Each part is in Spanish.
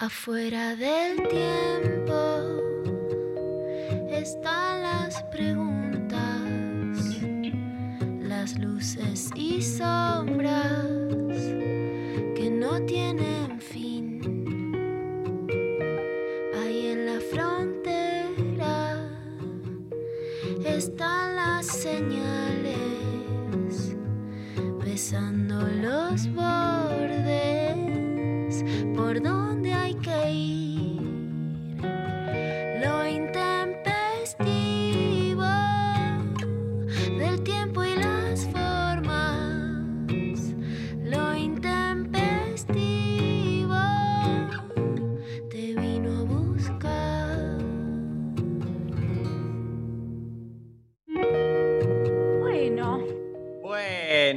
Afuera del tiempo están las preguntas, las luces y sombras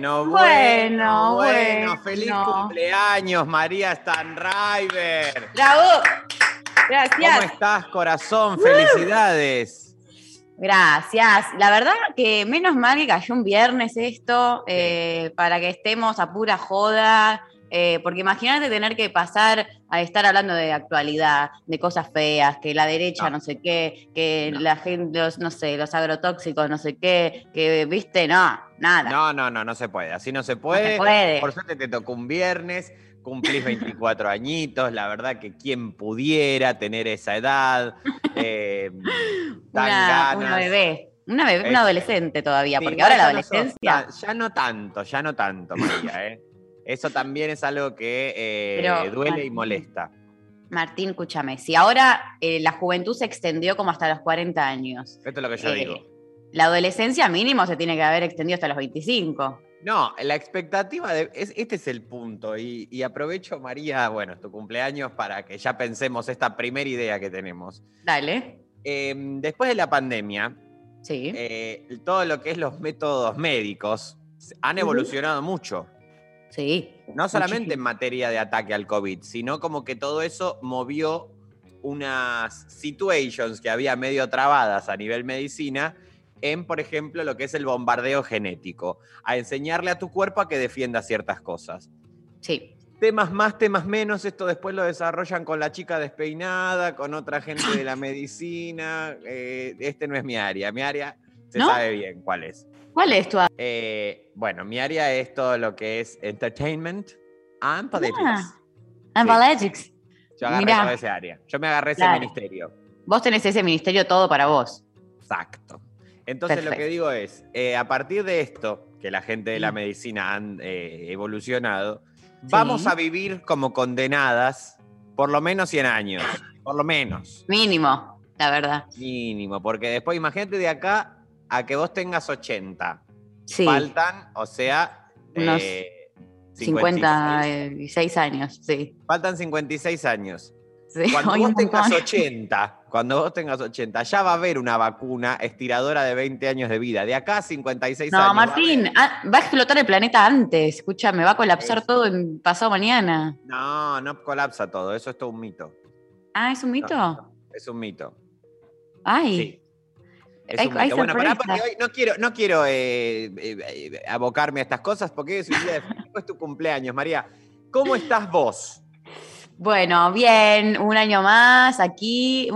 Bueno, Bueno, bueno. Feliz cumpleaños, María Stanriver. bravo. ¿Cómo Gracias. estás, corazón? Felicidades. Gracias. La verdad que menos mal que cayó un viernes esto, eh, para que estemos a pura joda. eh, porque imagínate tener que pasar a estar hablando de actualidad, de cosas feas, que la derecha no, No. sé qué, que No. la gente, los, no sé, los agrotóxicos, no sé qué, que viste, no, nada. No, no, no, no se puede. Así no se No puede. se puede. Por suerte te tocó un viernes, cumplís 24 añitos. La verdad que quien pudiera tener esa edad, eh, dan una, ganas. una bebé, una bebé, una adolescente todavía, Sí, porque ahora la no sos adolescencia. tan- ya no tanto, ya no tanto, María. ¿eh? Eso también es algo que eh, Pero, duele y molesta. Martín, escúchame, si ahora eh, la juventud se extendió como hasta los 40 años, Esto es lo que yo eh, digo. La adolescencia mínimo se tiene que haber extendido hasta los 25. No, la expectativa de. es- este es el punto. Y, y aprovecho, María, bueno, tu cumpleaños para que ya pensemos esta primera idea que tenemos. Dale. Eh, después de la pandemia, Sí. eh, todo lo que es los métodos médicos han evolucionado mucho. sí. No solamente en materia de ataque al COVID, sino como que todo eso movió unas situations que había medio trabadas a nivel medicina en, por ejemplo, lo que es el bombardeo genético, a enseñarle a tu cuerpo a que defienda ciertas cosas. Sí. Temas más, temas menos, esto después lo desarrollan con la chica despeinada, con otra gente de la medicina. eh, este no es mi área, mi área se ¿No? sabe bien cuál es. ¿Cuál es tu Eh, bueno, mi área es todo lo que es entertainment and politics. Ah, Analytics. Yo agarré mirá. toda esa área. Yo me agarré ese Claro. ministerio. Vos tenés ese ministerio todo para vos. Exacto. Entonces lo que digo es, eh, a partir de esto, que la gente de la Mm. medicina han eh, evolucionado, vamos Sí. a vivir como condenadas por lo menos 100 años. Por lo menos. Mínimo, la verdad. Mínimo. Porque después imagínate de acá a que vos tengas 80. Sí. Faltan, o sea... Unos eh, 56 años, sí. Faltan 56 años. Sí. Cuando vos tengas montón. 80, cuando vos tengas 80, ya va a haber una vacuna estiradora de 20 años de vida. De acá a 56 años. No, va a Martín, ah, va a explotar el planeta antes. Escúchame, va a colapsar Es- todo en pasado mañana. No, no colapsa todo. Eso es todo un mito. Ah, ¿es un mito? Es un mito. Ay. Sí. Es Hay- un mito. Bueno, pará, porque hoy no quiero, no quiero eh, eh, eh, abocarme a estas cosas porque hoy es un día de festejo, es tu cumpleaños, María. ¿Cómo estás vos? Bueno, bien, un año más aquí.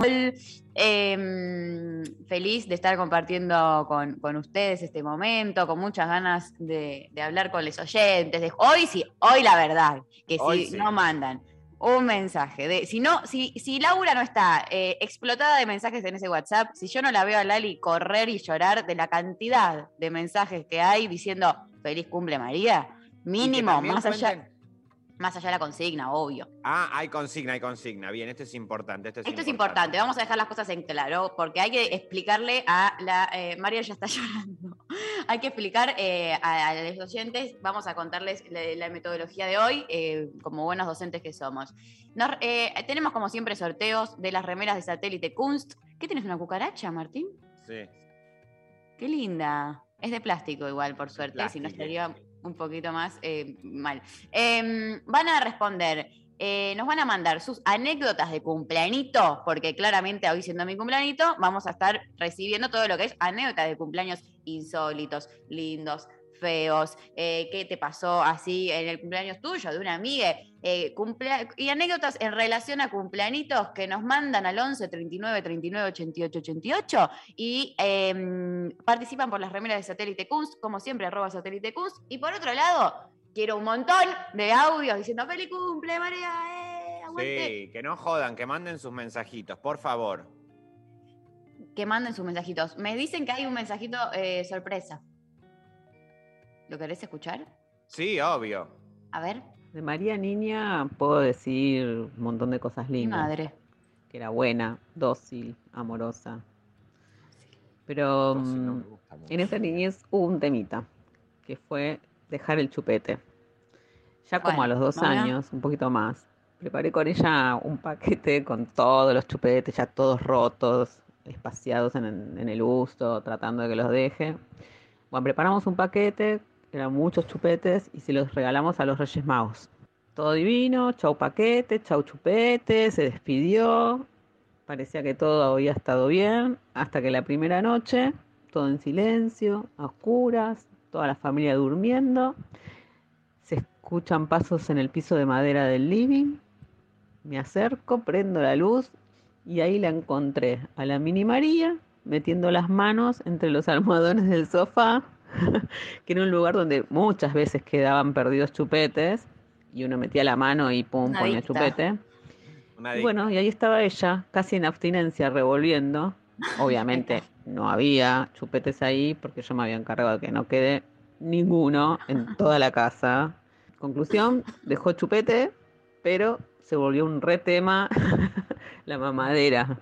Em, feliz de estar compartiendo con, con ustedes este momento, con muchas ganas de, de hablar con los oyentes. de- hoy sí, hoy la verdad, que Hoy si sí. no mandan un mensaje, de, si no, si, si Laura no está eh, explotada de mensajes en ese WhatsApp, si yo no la veo a Lali correr y llorar de la cantidad de mensajes que hay diciendo feliz cumple María, mínimo, más allá, más allá de la consigna, obvio. Ah, hay consigna, hay consigna. Bien, esto es importante. Esto es, Esto es importante, vamos a dejar las cosas en claro, porque hay que explicarle a la... eh, María ya está llorando. hay que explicar eh, a, a los oyentes, vamos a contarles la, la metodología de hoy, eh, como buenos docentes que somos. Nos- tenemos como siempre sorteos de las remeras de satélite Kunst. ¿Qué tienes, una cucaracha, Martín? Sí. Qué linda. Es de plástico igual, por suerte, si no estaría sí. Un poquito más eh, mal. Em, van a responder, eh, nos van a mandar sus anécdotas de cumpleañito, porque claramente hoy siendo mi cumpleañito, vamos a estar recibiendo todo lo que es anécdotas de cumpleaños insólitos, lindos, feos, eh, qué te pasó así en el cumpleaños tuyo, de una amiga, eh, cumplea- y anécdotas en relación a cumpleañitos que nos mandan al 11 39 39 88 88 y em, participan por las remeras de Satélite Kunst, como siempre, arroba Satélite Kunst. Y por otro lado, quiero un montón de audios diciendo feliz cumple, María, eh, aguante. Sí, que no jodan, que manden sus mensajitos, por favor. Que manden sus mensajitos. Me dicen que hay un mensajito eh, sorpresa. ¿Lo querés escuchar? Sí, obvio. A ver, De María Niña puedo decir un montón de cosas mi lindas. madre. Que era buena, dócil, amorosa. Pero no mm, me gusta mucho. en esa niñez hubo un temita, que fue dejar el chupete. Ya como a los dos ¿no? años, un poquito más, preparé con ella un paquete con todos los chupetes, ya todos rotos, espaciados en, el- en el uso, tratando de que los deje. Bueno, preparamos un paquete, eran muchos chupetes, y se los regalamos a los Reyes Magos. Todo divino, chau paquete, chau chupete, se despidió. Parecía que todo había estado bien, hasta que la primera noche, todo en silencio, a oscuras, toda la familia durmiendo. Se escuchan pasos en el piso de madera del living. Me acerco, prendo la luz y ahí la encontré a la mini María metiendo las manos entre los almohadones del sofá, que era un lugar donde muchas veces quedaban perdidos chupetes y uno metía la mano y pum, Una ponía adicta. chupete. Una Y bueno, y ahí estaba ella, casi en abstinencia, revolviendo. Obviamente no había chupetes ahí porque yo me había encargado de que no quede ninguno en toda la casa. Conclusión, dejó chupete, pero se volvió un re tema la mamadera.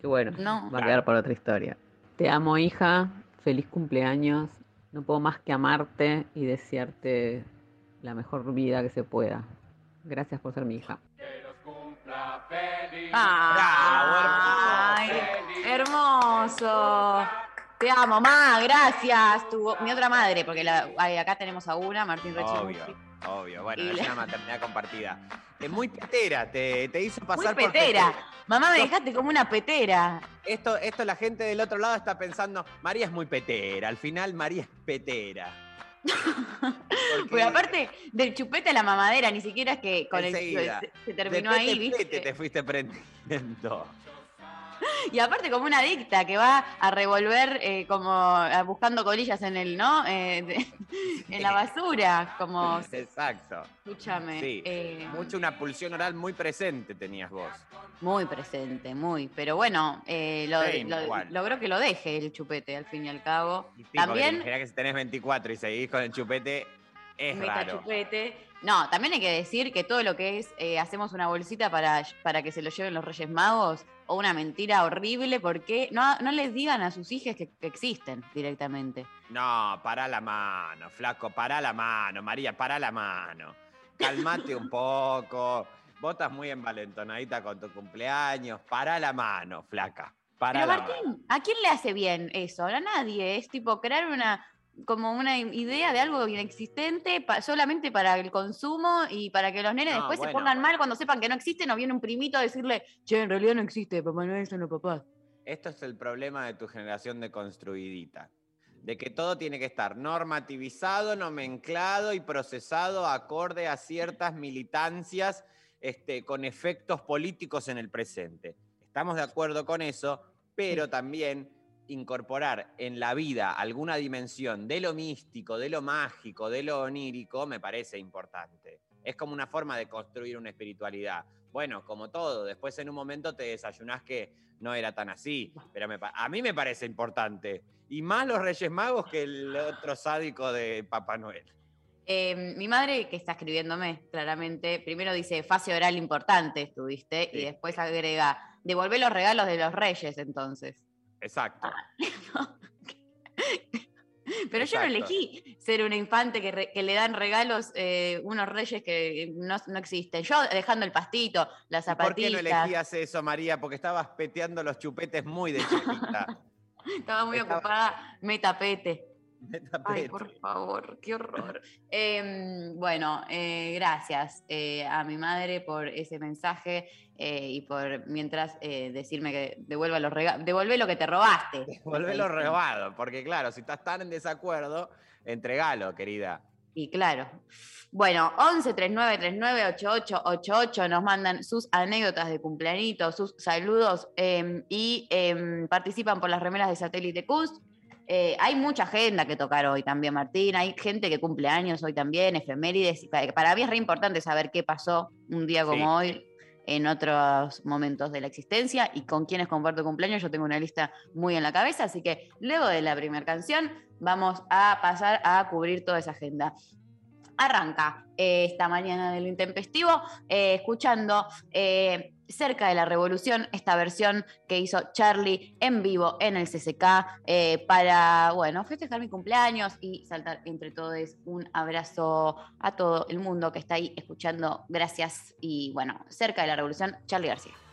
Que bueno, No. va a quedar por otra historia. Te amo, hija. Feliz cumpleaños. No puedo más que amarte y desearte la mejor vida que se pueda. Gracias por ser mi hija. ¡Ay! Hermoso. Te amo, ma, gracias. Tu- mi otra madre, porque la- ay, acá tenemos a una, Martín Rechi. Obvio, obvio. Bueno, Y es la- una maternidad compartida. Es muy petera, te, te hizo Muy pasar por petera. Mamá, me dejaste como una petera. Esto, esto la gente del otro lado está pensando, María es muy petera. Al final María es petera. Porque aparte del chupete a la mamadera, ni siquiera es que con el se, terminó ahí, pete ¿viste? te fuiste prendiendo. Y aparte como una adicta que va a revolver eh, como ah, buscando colillas en el, ¿no? Eh, de- en la basura, como, Exacto. escúchame. Sí. eh, Mucho una pulsión oral muy presente tenías vos. Muy presente, muy. Pero bueno, eh, lo- Sí, lo- logró que lo deje el chupete, al fin y al cabo. Y sí, También que si tenés 24 y seguís con el chupete, es raro. chupete. No, también hay que decir que todo lo que es, eh, hacemos una bolsita para, para que se lo lleven los Reyes Magos, o una mentira horrible, porque no, no les digan a sus hijas que, que existen directamente. No, para la mano, flaco, para la mano, María, para la mano. Calmate un poco. Vos estás muy envalentonadita con tu cumpleaños. Para la mano, flaca. Para Pero la mano. Martín, ¿a quién le hace bien eso? A nadie. Es tipo crear una como una idea de algo inexistente pa- solamente para el consumo y para que los nenes No, después se bueno. pongan mal cuando sepan que no existen o viene un primito a decirle, che, en realidad no existe, Papá Noel son los papás. Esto es el problema de tu generación de construidita. De que todo tiene que estar normativizado, nomenclado y procesado acorde a ciertas militancias este, con efectos políticos en el presente. Estamos de acuerdo con eso, pero también incorporar en la vida alguna dimensión de lo místico, de lo mágico, de lo onírico, me parece importante. Es como una forma de construir una espiritualidad. Bueno, como todo, después en un momento te desayunás que no era tan así, pero me a mí me parece importante. Y más los Reyes Magos que el otro sádico de Papá Noel. Eh, mi madre, que está escribiéndome claramente, primero dice fase oral importante estuviste y después agrega, devolver los regalos de los reyes entonces. Exacto. Pero yo no elegí ser una infante que, re- que le dan regalos eh, unos reyes que no, no existen. Yo dejando el pastito, las ¿Por qué no elegías eso, María? Porque estabas peteando los chupetes muy de chiquita. estaba muy estaba- ocupada, me tapete. Ay, por favor, qué horror. Em, bueno, eh, gracias eh, a mi madre por ese mensaje eh, y por mientras decirme que devuelva los devuelve lo que te robaste. Volvelo robado, porque claro, si estás tan en desacuerdo, entregalo, querida. Y claro. Bueno, 11 39 39 88 88 nos mandan sus anécdotas de cumpleañitos, sus saludos em, y em, participan por las remeras de Satélite Kunst. Eh, hay mucha agenda que tocar hoy también, Martín. Hay gente que cumple años hoy también, efemérides. Para mí es re importante saber qué pasó un día como hoy en otros momentos de la existencia y con quienes comparto cumpleaños. Yo tengo una lista muy en la cabeza, así que luego de la primera canción vamos a pasar a cubrir toda esa agenda. Arranca eh, esta mañana de lo intempestivo eh, escuchando eh, cerca de la revolución esta versión que hizo Charlie en vivo en el CCK eh, para, bueno, festejar mi cumpleaños y saltar entre todos un abrazo a todo el mundo que está ahí escuchando. Gracias y bueno, cerca de la revolución, Charlie García.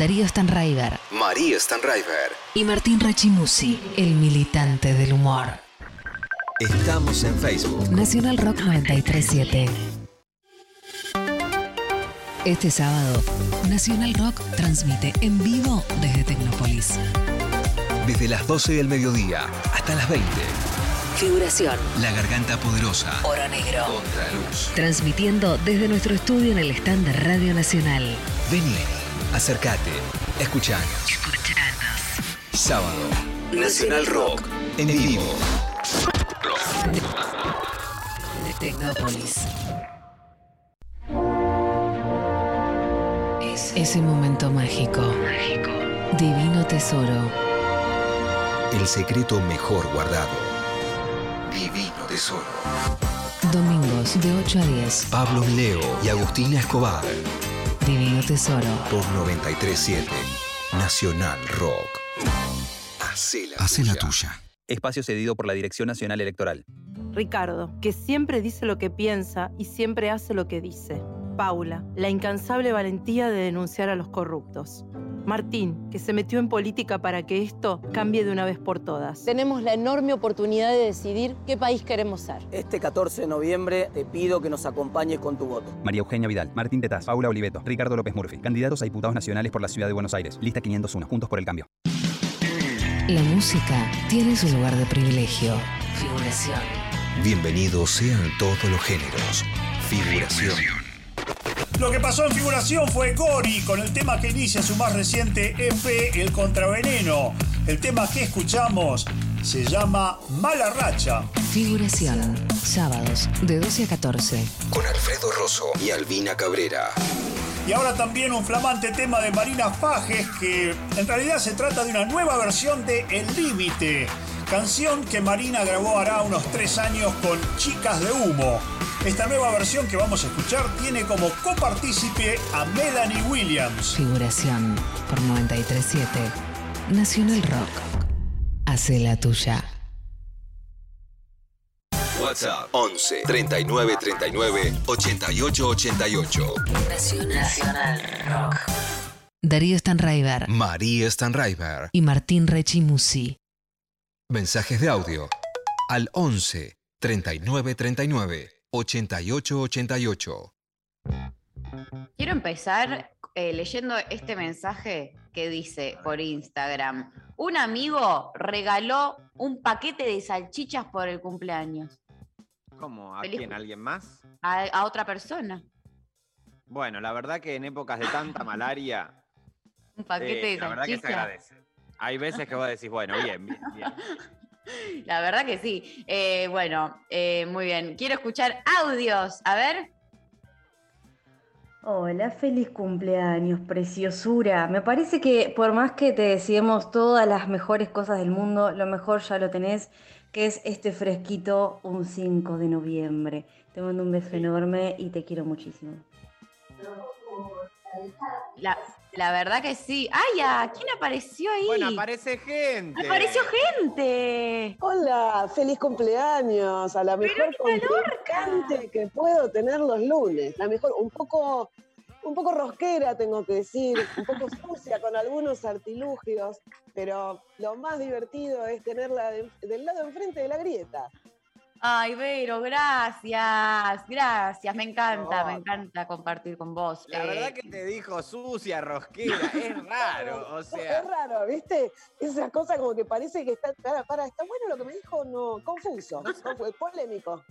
Darío Stanraiver María Stanraiver. y Martín Rachimusi, el militante del humor. Estamos en Facebook. Nacional Rock 937. Este sábado, Nacional Rock transmite en vivo desde Tecnópolis. Desde las 12 del mediodía hasta las 20. Figuración. La Garganta Poderosa. Oro Negro. Contraluz. Transmitiendo desde nuestro estudio en el stand de Radio Nacional. Vení, acércate, escuchanos. Sábado. Nacional Rock. En vivo. De Tecnópolis. Es ese momento mágico. Divino tesoro. El secreto mejor guardado. Divino Tesoro. Domingos de 8 a 10. Pablo Leo y Agustina Escobar. Divino tesoro. Por 937 Nacional Rock. Hacé la, tuya. Espacio cedido por la Dirección Nacional Electoral. Ricardo, que siempre dice lo que piensa y siempre hace lo que dice. Paula, la incansable valentía de denunciar a los corruptos. Martín, que se metió en política para que esto cambie de una vez por todas. Tenemos la enorme oportunidad de decidir qué país queremos ser. Este 14 de noviembre te pido que nos acompañes con tu voto. María Eugenia Vidal, Martín Tetaz, Paula Oliveto, Ricardo López Murphy. Candidatos a diputados nacionales por la Ciudad de Buenos Aires. Lista 501. Juntos por el cambio. La música tiene su lugar de privilegio. Figuración. Bienvenidos sean todos los géneros. Figuración. Lo que pasó en figuración fue Gori con el tema que inicia su más reciente EP, El Contraveneno. El tema que escuchamos se llama Mala Racha. Figuración. Sábados de 12 a 14. Con Alfredo Rosso y Albina Cabrera. Y ahora también un flamante tema de Marina Fajes que en realidad se trata de una nueva versión de El Límite, canción que Marina grabó hará unos tres años con Chicas de Humo. Esta nueva versión que vamos a escuchar tiene como copartícipe a Melanie Williams. Figuración por 937. Nacional Rock. Hace la tuya. WhatsApp 11 39 39 88 88. Nacional Rock. Darío Stanraiver María Stanraiver. y Martín Rechimusi. Mensajes de audio al 11 39 39 88 88. Quiero empezar eh, leyendo este mensaje que dice por Instagram. Un amigo regaló un paquete de salchichas por el cumpleaños ¿Cómo? ¿A Feliz quién? ¿A alguien más? a, a otra persona. Bueno, la verdad que en épocas de tanta malaria, Un paquete eh, de la verdad que se agradece. Hay veces que vos decís, bueno, bien, bien, bien. La verdad que sí. Eh, bueno, eh, muy bien. Quiero escuchar audios. A ver. Hola, feliz cumpleaños, preciosura. Me parece que por más que te deseemos todas las mejores cosas del mundo, lo mejor ya lo tenés, que es este fresquito un 5 de noviembre. Te mando un beso enorme y te quiero muchísimo. La, la verdad que sí. ¡Ay, ya! ¿Quién apareció ahí? Bueno, aparece gente. ¡Apareció gente! Hola, feliz cumpleaños a la mejor contrincante que puedo tener los lunes. La mejor, un poco, un poco rosquera, tengo que decir, un poco sucia con algunos artilugios, pero lo más divertido es tenerla de- del lado enfrente de la grieta. Ay, Vero, gracias, gracias. Me encanta, me No. encanta compartir con vos. La Eh, verdad que te dijo sucia, rosquera, es raro, o sea. Es raro, ¿viste? Esa cosa como que parece que está, para, para, está bueno lo que me dijo, no, confuso, confu- polémico.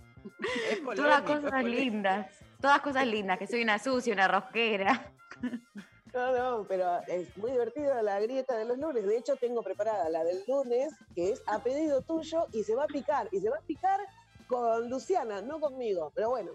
Es Todas polémico, es cosas polémico. lindas. Todas cosas lindas, que soy una sucia, una rosquera. No, no, pero es muy divertida la grieta de los lunes. De hecho, tengo preparada la del lunes, que es a pedido tuyo, y se va a picar. Y se va a picar con Luciana, no conmigo. Pero bueno.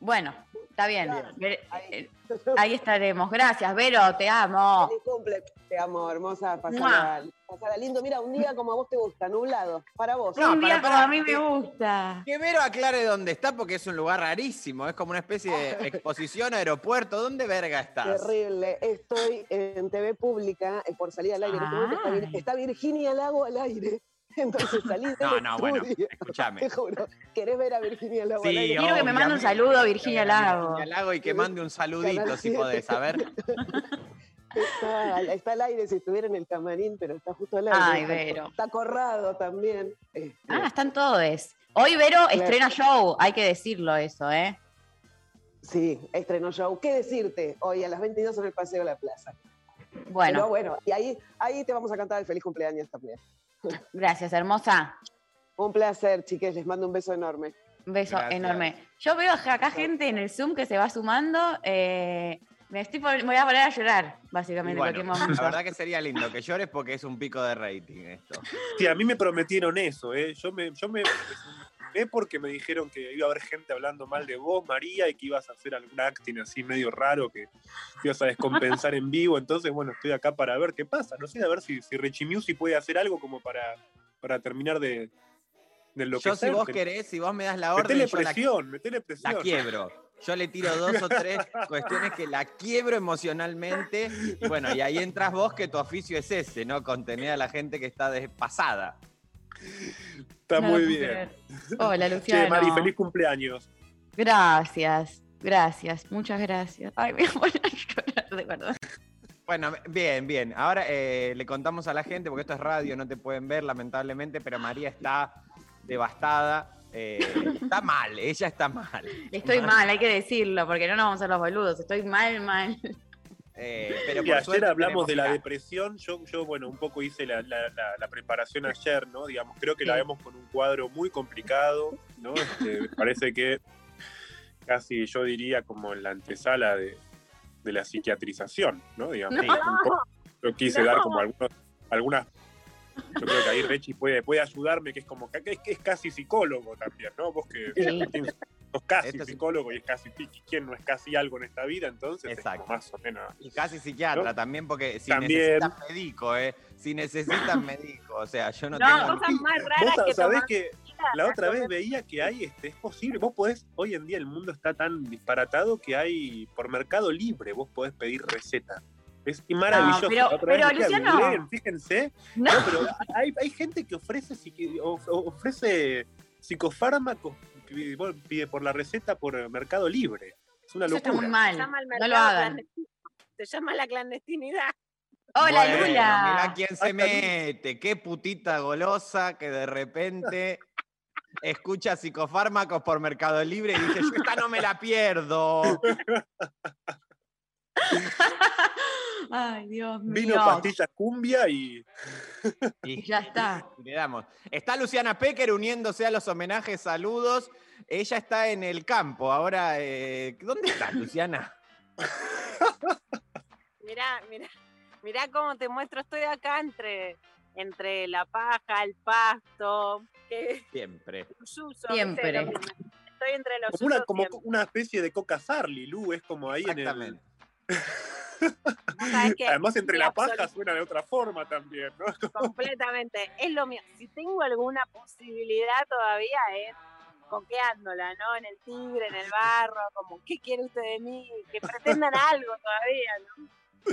Bueno, está bien. Claro, Ver- ahí. eh, Ahí estaremos. Gracias, Vero, te amo. Feliz cumple. Te amo, hermosa. Mua. Pasala, pasala lindo. Mira, un día como a vos te gusta, nublado. Para vos. No, Un día para, como a mí me gusta. Que Vero aclare dónde está porque es un lugar rarísimo, es como una especie de exposición, aeropuerto. ¿Dónde verga estás? Terrible. Estoy en TV pública eh, por salir al aire. Ay. está Virginia Lago al aire. Entonces salí del No, no, bueno, escúchame. Te juro. ¿Querés ver a Virginia Lago Sí? Quiero que me mande un saludo a Virginia Virginia Lago. Lago y que mande un saludito si podés, a ver. Está, está al aire si estuviera en el camarín, pero está justo al aire. Ay, Está- Vero. Está corrado también. Este, Ah, están todos. Hoy Vero estrena show, hay que decirlo eso, ¿eh? Sí, estrenó show. ¿Qué decirte? Hoy a las 22 en el Paseo de la Plaza. Bueno. Pero bueno, y ahí, ahí te vamos a cantar el feliz cumpleaños también. Gracias, hermosa. Un placer, chiques. Les mando un beso enorme. Un beso Gracias. enorme. Yo veo acá gente en el Zoom que se va sumando. eh, me, estoy me voy a poner a llorar, básicamente, en bueno, cualquier momento. la verdad que sería lindo que llores porque es un pico de rating esto. Sí, a mí me prometieron eso, ¿eh? Yo me, yo me porque me dijeron que iba a haber gente hablando mal de vos, María, y que ibas a hacer algún acting así medio raro, que te ibas a descompensar en vivo. Entonces, bueno, estoy acá para ver qué pasa. No sé, a ver si, si Richie Music puede hacer algo como para, para terminar de, de enloquecer. Yo si vos querés, si vos me das la orden, Metele yo la- presión, metele presión. la quiebro. Yo le tiro dos o tres cuestiones que la quiebro emocionalmente. Y bueno, y ahí entras vos que tu oficio es ese, ¿no? Contener a la gente que está despasada. Está No muy bien. Hola, Che, Luciano. Mari, feliz cumpleaños. Gracias, gracias, muchas gracias. Ay, me voy a llorar, de verdad. Bueno, bien, bien. Ahora eh, le contamos a la gente, porque esto es radio, no te pueden ver lamentablemente, pero María está devastada. eh, está mal, ella está mal. Estoy mal, hay que decirlo, porque no nos vamos a hacer los boludos. Estoy mal, mal. Eh, pero Y ayer suerte hablamos de la depresión. Yo, yo, bueno, un poco hice la, la- la- la preparación ayer, ¿no? Digamos, creo que la vemos con un cuadro muy complicado, ¿no? Este, me parece que casi yo diría como en la antesala de, de la psiquiatrización, ¿no? Digamos, No. un poco- yo quise dar como algunos, algunas. Yo creo que ahí Rechi puede, puede ayudarme, que es como que es, que es casi psicólogo también, ¿no? Vos que Sí. Martín, sos casi psicólogo y es casi ¿quién no es casi algo en esta vida? Entonces, es como más o menos. Y casi psiquiatra ¿no? también, porque si También. necesitan médico, ¿eh? Si necesitan médico, o sea, yo no, No, tengo... cosas más Vos sa- que sabés que la otra vez veía que hay, este, es posible, vos podés, hoy en día el mundo está tan disparatado que hay, por Mercado Libre, vos podés pedir receta. Es maravilloso. pero- pero, Luciano. fíjense. No. No, pero hay, hay gente que ofrece, ofrece psicofármacos, pide por la receta por Mercado Libre. Es una Eso locura. está muy mal. Se llama el No lo hagan. Se llama la clandestinidad. Hola, Bueno, Lula. Mirá quién se mete, qué putita golosa que de repente escucha psicofármacos por Mercado Libre y dice, yo esta no me la pierdo. Ay, Dios mío. Vino pastilla cumbia y. Y ya está. Le damos. Está Luciana Pecker uniéndose a los homenajes, saludos. Ella está en el campo. Ahora, eh, ¿dónde está Luciana? Mirá, mirá, mirá cómo te muestro. Estoy acá entre, entre la paja, el pasto. Que, Siempre. Siempre. Estoy entre los Como una, como siempre. una especie de coca Sarli, Lu, es como ahí en el. Además, entre la paja suena de otra forma también, ¿no? Completamente. Es lo mío. Si tengo alguna posibilidad todavía es coqueándola, ¿no? En el tigre, en el barro, como, ¿qué quiere usted de mí? Que pretendan algo todavía, ¿no?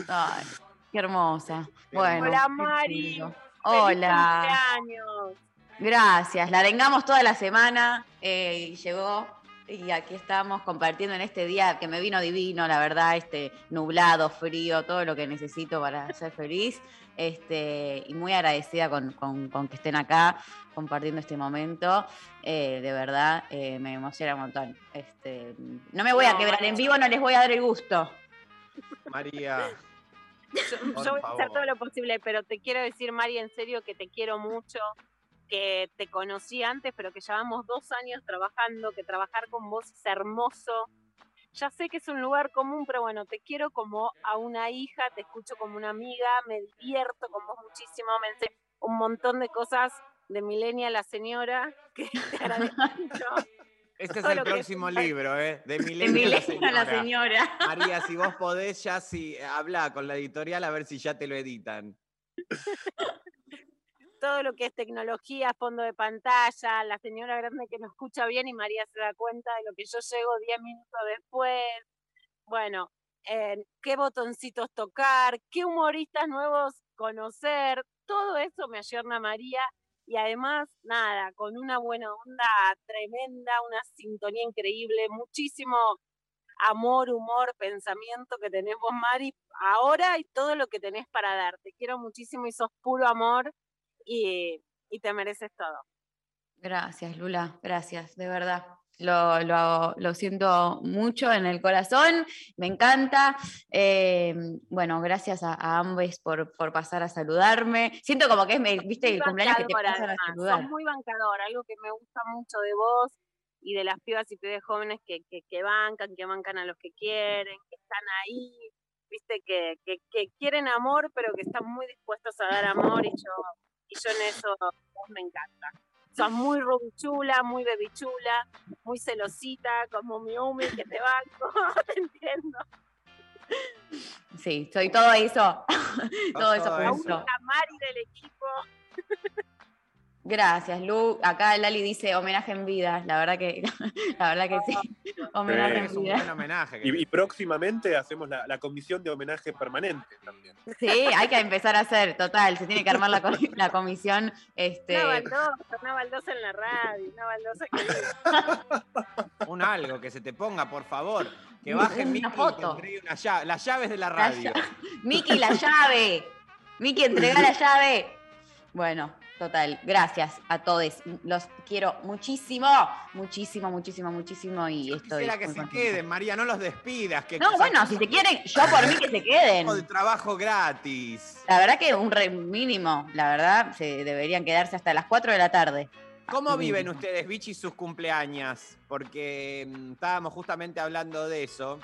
Ay, qué hermosa. Bueno. Hola, Mari. Feliz Hola. cumpleaños. Gracias. La vengamos toda la semana eh, y llegó. Y aquí estamos compartiendo en este día que me vino divino, la verdad, este nublado, frío, todo lo que necesito para ser feliz. Este, y muy agradecida con, con- con que estén acá compartiendo este momento. Eh, de verdad, eh, me emociona un montón. Este, no me voy a quebrar en vivo, no les voy a dar el gusto. María. Yo, voy a hacer todo lo posible, pero te quiero decir, Mari, en serio que te quiero mucho, que te conocí antes, pero que llevamos dos años trabajando, que trabajar con vos es hermoso. Ya sé que es un lugar común, pero bueno, te quiero como a una hija, te escucho como una amiga, me divierto con vos muchísimo, me enseñas un montón de cosas de Milenia la señora, que te agradezco mucho. Este es Todo el próximo es- libro, ¿eh? De De Milenio la Milena la señora. señora. María, si vos podés, ya si habla con la editorial a ver si ya te lo editan. Todo lo que es tecnología, fondo de pantalla, la señora grande que no escucha bien y María se da cuenta de lo que yo llego 10 minutos después. Bueno, qué botoncitos tocar, qué humoristas nuevos conocer, todo eso me ayorna María y además, nada, con una buena onda tremenda, una sintonía increíble, muchísimo amor, humor, pensamiento que tenés vos, Mari, ahora y todo lo que tenés para dar. Te quiero muchísimo y sos puro amor y, y te mereces todo. Gracias, Lula, gracias, de verdad. Lo, lo- lo siento mucho en el corazón, me encanta. Eh, bueno, gracias a, a ambos por, por pasar a saludarme. Siento como que es, viste, el cumpleaños que te pasan a saludar. Sos muy bancador, algo que me gusta mucho de vos y de las pibas y pibes jóvenes que, que, que bancan, que bancan a los que quieren, que están ahí, viste, que, que, que quieren amor, pero que están muy dispuestos a dar amor y yo, y yo en eso vos me encanta. Sos muy rubichula, muy bebichula, muy celosita, como mi Umi, que te banco, te entiendo. Sí, soy todo eso. todo eso todo La junto. única Mari del equipo. Gracias, Lu. Acá Lali dice homenaje en vida. La verdad que, la verdad que sí. Homenaje Eh, Es en un vida. buen homenaje. que- Y, y próximamente hacemos la, la comisión de homenaje permanente también. Sí, hay que empezar a hacer, total. Se tiene que armar la, co- la comisión. Este, Una baldosa, una baldosa en la radio, una baldosa que Un algo que se te ponga, por favor. Que baje Miki y te foto. entregue una llave, las llaves de la La radio. Miki, la llave. Miki, entrega la llave. Bueno, total. Gracias a todos. Los quiero muchísimo, muchísimo, muchísimo, muchísimo. Y estoy. Quisiera que se contenta. queden, María, no los despidas. Que No, bueno, si se quieren, yo por mí que se queden. de trabajo gratis. La verdad que un re mínimo, la verdad, se deberían quedarse hasta las 4 de la tarde. ¿Cómo viven ustedes, Vichy, sus cumpleaños? Porque mm, estábamos justamente hablando de eso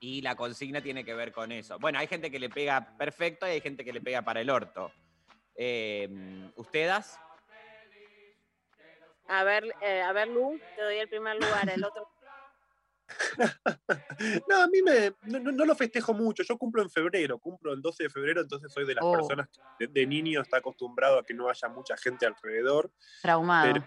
y la consigna tiene que ver con eso. Bueno, hay gente que le pega perfecto y hay gente que le pega para el orto. Eh, ¿Ustedes? A ver, eh, a ver, Lu, te doy el primer lugar, el otro. No, a mí me, no, lo festejo mucho. Yo cumplo en febrero, cumplo el 12 de febrero, entonces soy de las Oh. personas que de, de niño está acostumbrado a que no haya mucha gente alrededor. Traumado. Pero,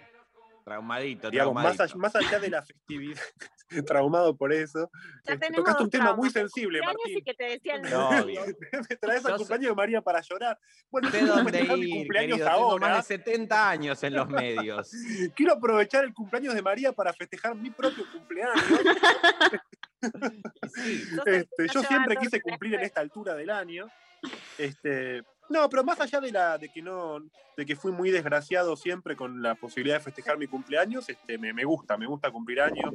Traumadito, digamos, más, allá, más allá de la festividad, traumado por eso. Ya este, tocaste un tema muy traumas, sensible, cumpleaños Martín. y que te decía el No, novio. bien. Me traes al sé- cumpleaños de María para llorar. Bueno, ¿Usted yo quiero dónde mi ir, cumpleaños querido? Tengo ahora. más de 70 años en los medios. Quiero aprovechar el cumpleaños de María para festejar mi propio cumpleaños. Sí, Este, yo siempre quise cumplir en esta altura del año. Este, no, pero más allá de la de que no de que fui muy desgraciado siempre con la posibilidad de festejar mi cumpleaños, este, me, me gusta, me gusta cumplir años,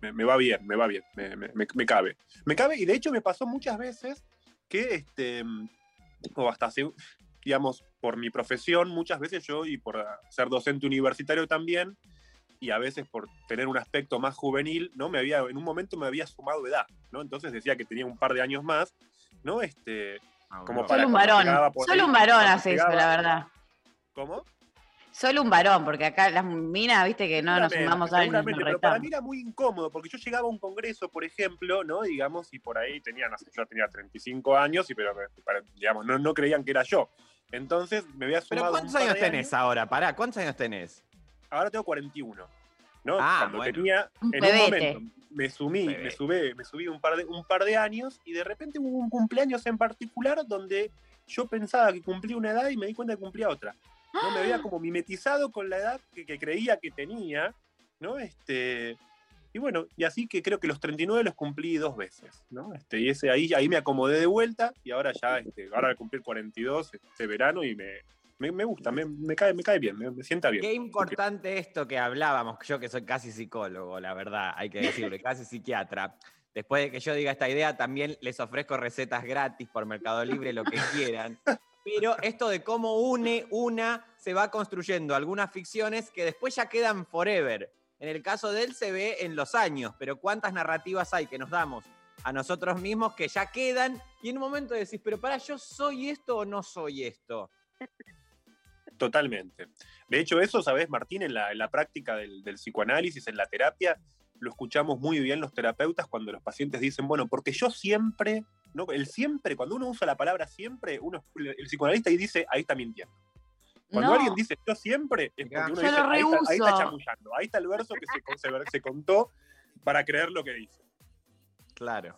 me, va bien, me va bien, me, me- cabe. Me cabe y de hecho me pasó muchas veces que este o hasta digamos por mi profesión muchas veces yo y por ser docente universitario también y a veces por tener un aspecto más juvenil, ¿no? Me había, en un momento me había sumado edad, ¿no? Entonces decía que tenía un par de años más, ¿no? Este, como para Solo un varón. Solo ahí, un varón hace eso, la verdad. ¿Cómo? Solo un varón, porque acá las minas, viste que no nos sumamos seguramente, nos pero para mí era muy incómodo, porque yo llegaba a un congreso, por ejemplo, ¿no? Digamos, y por ahí tenía, no sé, yo tenía 35 años, y pero, digamos, no, no creían que era yo. Entonces me había sumado ¿Pero un cuántos par años de tenés ahora? Pará, ¿cuántos años tenés? Ahora tengo 41. ¿No? Ah, Cuando bueno. tenía, en un momento, me sumí, me subí, me subí un par, de, un par de años y de repente hubo un cumpleaños en particular donde yo pensaba que cumplía una edad y me di cuenta que cumplía otra. ¿no? Me había como mimetizado con la edad que, que creía que tenía, ¿no? Este, y bueno, y así que creo que los 39 los cumplí dos veces, ¿no? Este, y ese ahí, ahí me acomodé de vuelta y ahora ya, este, ahora voy a cumplir 42 este verano y me, me, me gusta, me, me cae, me cae bien, me, me sienta bien. Qué importante esto que hablábamos, yo que soy casi psicólogo, la verdad, hay que decirlo, casi psiquiatra. Después de que yo diga esta idea, también les ofrezco recetas gratis por Mercado Libre, lo que quieran. Pero esto de cómo une una, se va construyendo algunas ficciones que después ya quedan forever. En el caso de él se ve en los años, pero cuántas narrativas hay que nos damos a nosotros mismos que ya quedan y en un momento decís, pero para, ¿yo soy esto o no soy esto? Totalmente. De hecho, eso, ¿sabes, Martín? En la, en la práctica del, del psicoanálisis, en la terapia, lo escuchamos muy bien los terapeutas cuando los pacientes dicen, bueno, porque yo siempre, ¿no? El siempre, cuando uno usa la palabra siempre, uno, el psicoanalista ahí dice, ahí está mintiendo. Cuando No. alguien dice yo siempre, es porque uno Yo dice, ahí está, ahí está chamullando, ahí está el verso que se, se- se contó para creer lo que dice. Claro.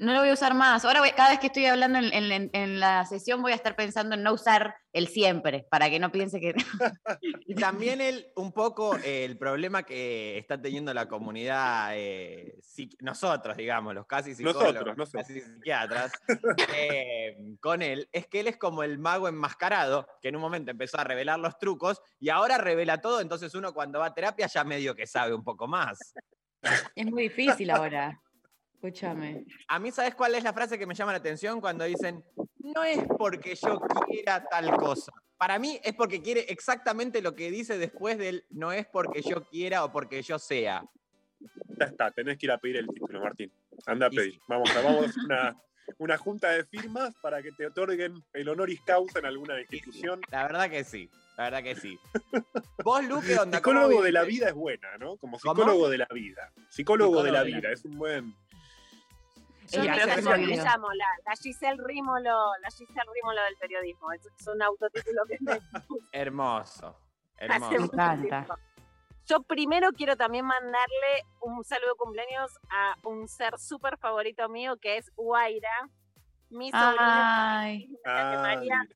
No lo voy a usar más. Ahora voy- cada vez que estoy hablando en, en- en- en la sesión voy a estar pensando en no usar el siempre, para que no piense que... Y también el, un poco eh, el problema que está teniendo la comunidad, eh, nosotros, digamos, los casi psicólogos, Nosotros, casi psiquiatras, eh, con él, es que él es como el mago enmascarado, que en un momento empezó a revelar los trucos y ahora revela todo, entonces uno cuando va a terapia ya medio que sabe un poco más. Es muy difícil ahora. Escúchame. A mí, ¿sabes cuál es la frase que me llama la atención cuando dicen, no es porque yo quiera tal cosa? Para mí es porque quiere exactamente lo que dice después del no es porque yo quiera o porque yo sea. Ya está, tenés que ir a pedir el título, Martín. Anda a pedir. Vamos a vamos a una, una junta de firmas para que te otorguen el honoris causa en alguna institución. La verdad que sí, la verdad que sí. Vos, Lu, ¿qué onda? ¿Cómo Psicólogo de la vida es buena, ¿no? Como ¿Cómo? psicólogo de la vida. Psicólogo de la Psicólogo de la vida, es un buen. Yo me, llamo la, la Giselle Rímolo, la Giselle Rímolo del periodismo. Es, es un autotítulo que me Hermoso, hace hermoso. Me mucho encanta. tiempo. Yo primero quiero también mandarle un saludo de cumpleaños a un ser súper favorito mío que es Guaira, mi sobrina Ay, María,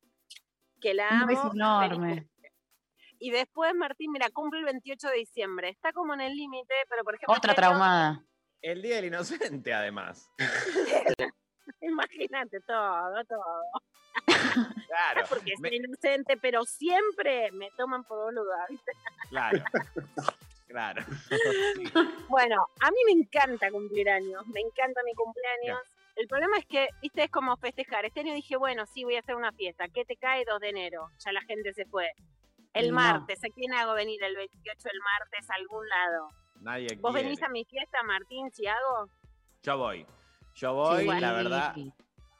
que la un amo. beso Feliz enorme. Y después Martín, mira, cumple el 28 de diciembre. Está como en el límite, pero por ejemplo. Otra traumada. El Día del Inocente, además. Imagínate todo, todo. Claro, Porque me- soy inocente, pero siempre me toman por boluda, ¿viste? claro, claro. Sí. Bueno, a mí me encanta cumplir años, me encanta mi cumpleaños. El problema es que, viste, es como festejar. Este año dije, bueno, sí, voy a hacer una fiesta. ¿Qué te cae 2 de enero? Ya la gente se fue. El no. martes, ¿a quién hago venir el 28 el martes a algún lado? Nadie ¿Vos quiere. venís a mi fiesta, Martín, si hago? Yo voy. Yo voy, Sí. la verdad,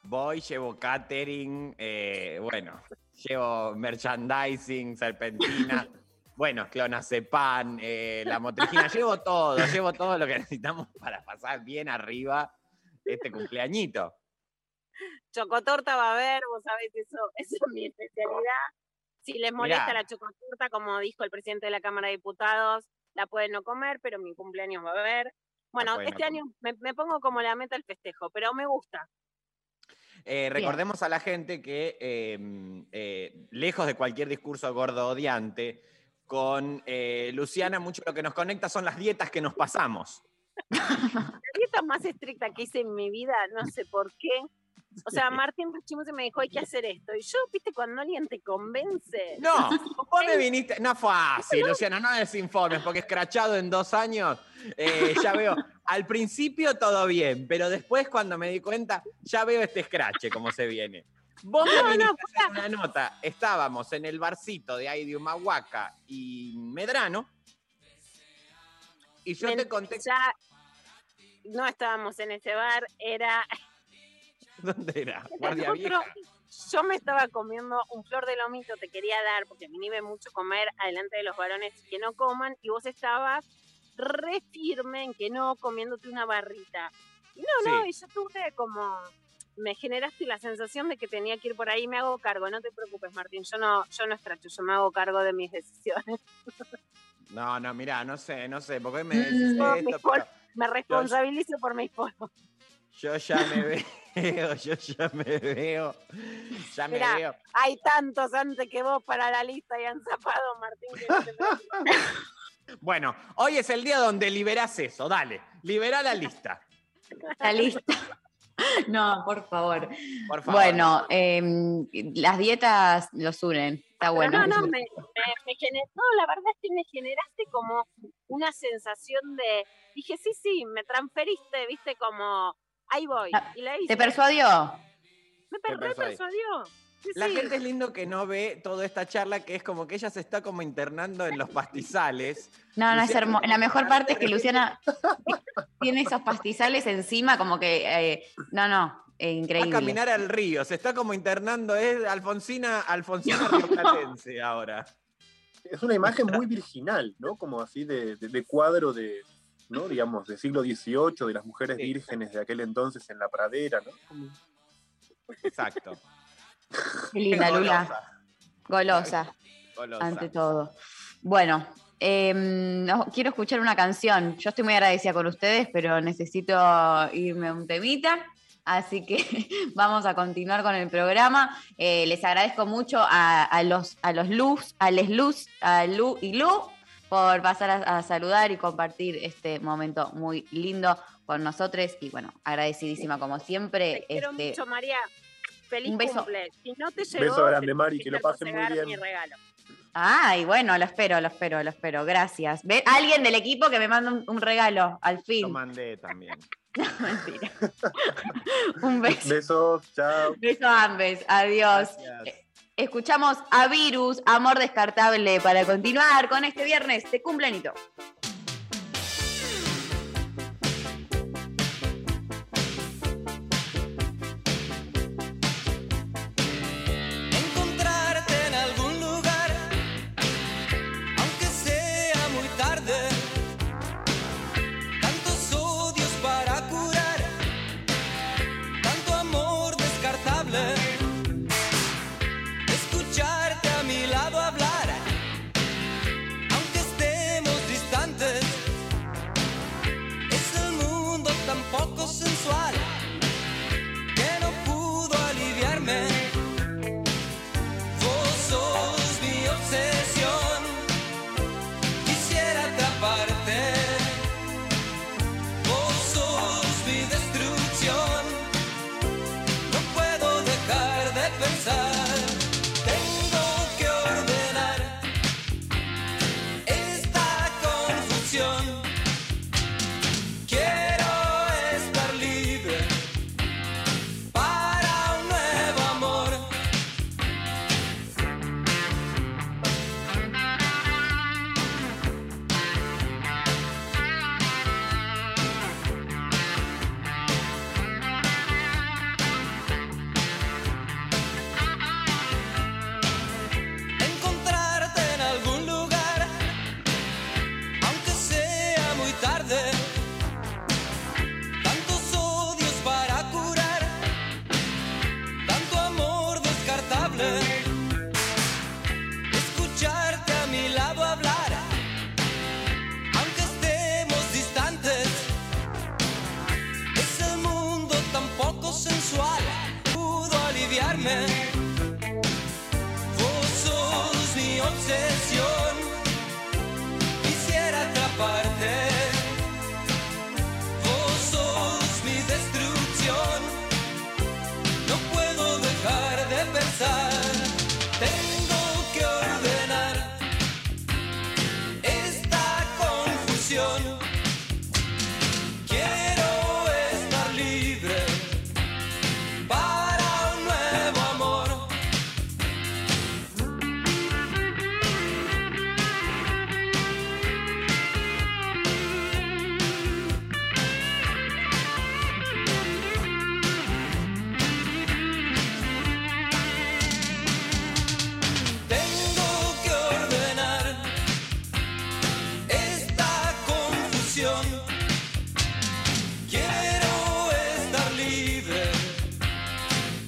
voy, llevo catering, eh, bueno, llevo merchandising, serpentina, bueno, clonazepam, eh, la motrigina, llevo todo, llevo todo lo que necesitamos para pasar bien arriba este cumpleañito. Chocotorta va a haber, vos sabés, eso, eso es mi especialidad. Si les molesta Mirá. la chocotorta, como dijo el presidente de la Cámara de Diputados, la pueden no comer, pero mi cumpleaños va a haber. Bueno, pueden no este año me, me pongo como la meta el festejo, pero me gusta. Eh, recordemos a la gente que, eh, eh, lejos de cualquier discurso gordo odiante, con eh, Luciana mucho lo que nos conecta son las dietas que nos pasamos. La dieta más estricta que hice en mi vida, no sé por qué. O sea, Martín Rechimose me dijo, hay que hacer esto. Y yo, viste, cuando alguien te convence. No, vos me viniste. No fue así, Luciana, no desinformes, porque escrachado en dos años, eh, ya veo. Al principio todo bien, pero después, cuando me di cuenta, ya veo este escrache como se viene. Vos me No, viniste no, a hacer una nota. Estábamos en el barcito de Aidio Humahuaca y Medrano. Y yo te conté. Ya no estábamos en ese bar, era ¿Dónde era? Guardia otro- Vieja. Yo me estaba comiendo un flor de lomito, te quería dar, porque me inhibe mucho comer adelante de los varones que no coman, y vos estabas re firme en que no, comiéndote una barrita. Y no, no, y yo tuve como, me generaste la sensación de que tenía que ir por ahí, me hago cargo, no te preocupes, Martín, yo no, yo no escracho, yo me hago cargo de mis decisiones. No, no, mirá, no sé, no sé, porque me decís No, esto, pero me responsabilizo por mis polvos. Yo ya me veo, yo ya me veo, ya me Mirá, veo. hay tantos antes que vos para la lista y han zapado, Martín, que no te. Bueno, hoy es el día donde liberás eso, dale, liberá la lista, Está lista. No, por favor. por favor. Bueno, em, las dietas los unen. Está Pero bueno. no, no, me, me, me gener- no, la verdad es que me generaste como una sensación de, dije, sí, sí, me transferiste, viste, como, ahí voy. Y la hice. ¿Te persuadió? Me per- re persuadió. persuadió. Sí, La sí. gente es lindo que no ve toda esta charla, que es como que ella se está como internando en los pastizales. No, no, es hermoso. La mejor parte es que Luciana tiene esos pastizales encima, como que. eh, no, no, eh, Va a increíble. caminar al río, se está como internando, es Alfonsina, Alfonsina rioplatense ahora. Es una imagen muy virginal, ¿no? Como así de, de- de cuadro de, ¿no? Digamos, del siglo XVIII, de las mujeres vírgenes de aquel entonces en la pradera, ¿no? Como- Exacto. Qué linda, Lula. Golosa. Golosa, Golosa. ante todo. Bueno, em, no, quiero escuchar una canción. Yo estoy muy agradecida con ustedes, pero necesito irme a un temita. Así que vamos a continuar con el programa. Eh, les agradezco mucho a, a los, a los Luz, a Les Luz, a Lu y Lu por pasar a, a saludar y compartir este momento muy lindo con nosotros. Y bueno, agradecidísima como siempre. Te quiero este, mucho, María. Feliz un beso. cumple. Si no te llegó, Beso grande, Mari, que lo pasen muy bien. Mi regalo. Ay, bueno, lo espero, lo espero, lo espero. Gracias. Ve- Alguien del equipo que me manda un, un regalo, al Yo fin. mandé también. Mentira. un beso. Besos, chao. Beso a ambos. Adiós. Gracias. Escuchamos a Virus, Amor Descartable, para continuar con este viernes de cumpleañito.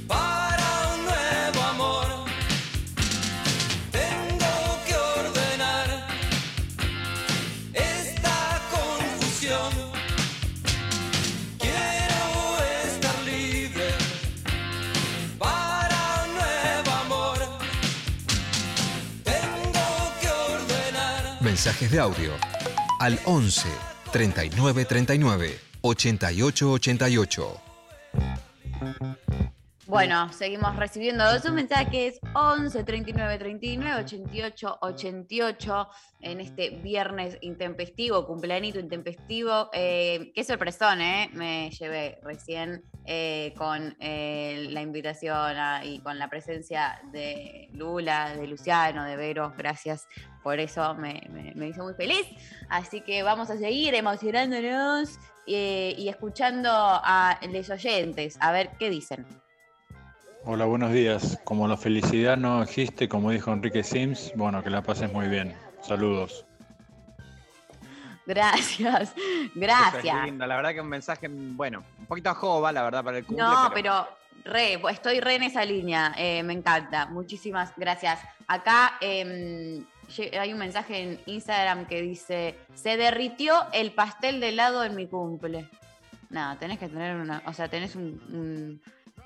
Para un nuevo amor. Tengo que ordenar esta confusión. Quiero estar libre para un nuevo amor. Tengo que ordenar. Mensajes de audio al 11 39 39 88 88. Bueno, seguimos recibiendo sus mensajes 11 39 39 88 88 en este viernes intempestivo, cumpleañito intempestivo. Eh, qué sorpresón, ¿eh? Me llevé recién eh, con eh, la invitación a- y con la presencia de Lula, de Luciano, de Vero. Gracias por eso, me, me- me hizo muy feliz. Así que vamos a seguir emocionándonos y escuchando a los oyentes, a ver qué dicen. Hola, buenos días. Como la felicidad no existe, como dijo Enrique Sims, bueno, que la pases muy bien. Saludos. Gracias, es gracias. lindo, la verdad que un mensaje, bueno, un poquito jova, la verdad, para el cumple. No, pero re, estoy re en esa línea, eh, me encanta. Muchísimas gracias. Acá em, hay un mensaje en Instagram que dice, se derritió el pastel de helado en mi cumple. No, tenés que tener una. O sea, tenés un- un-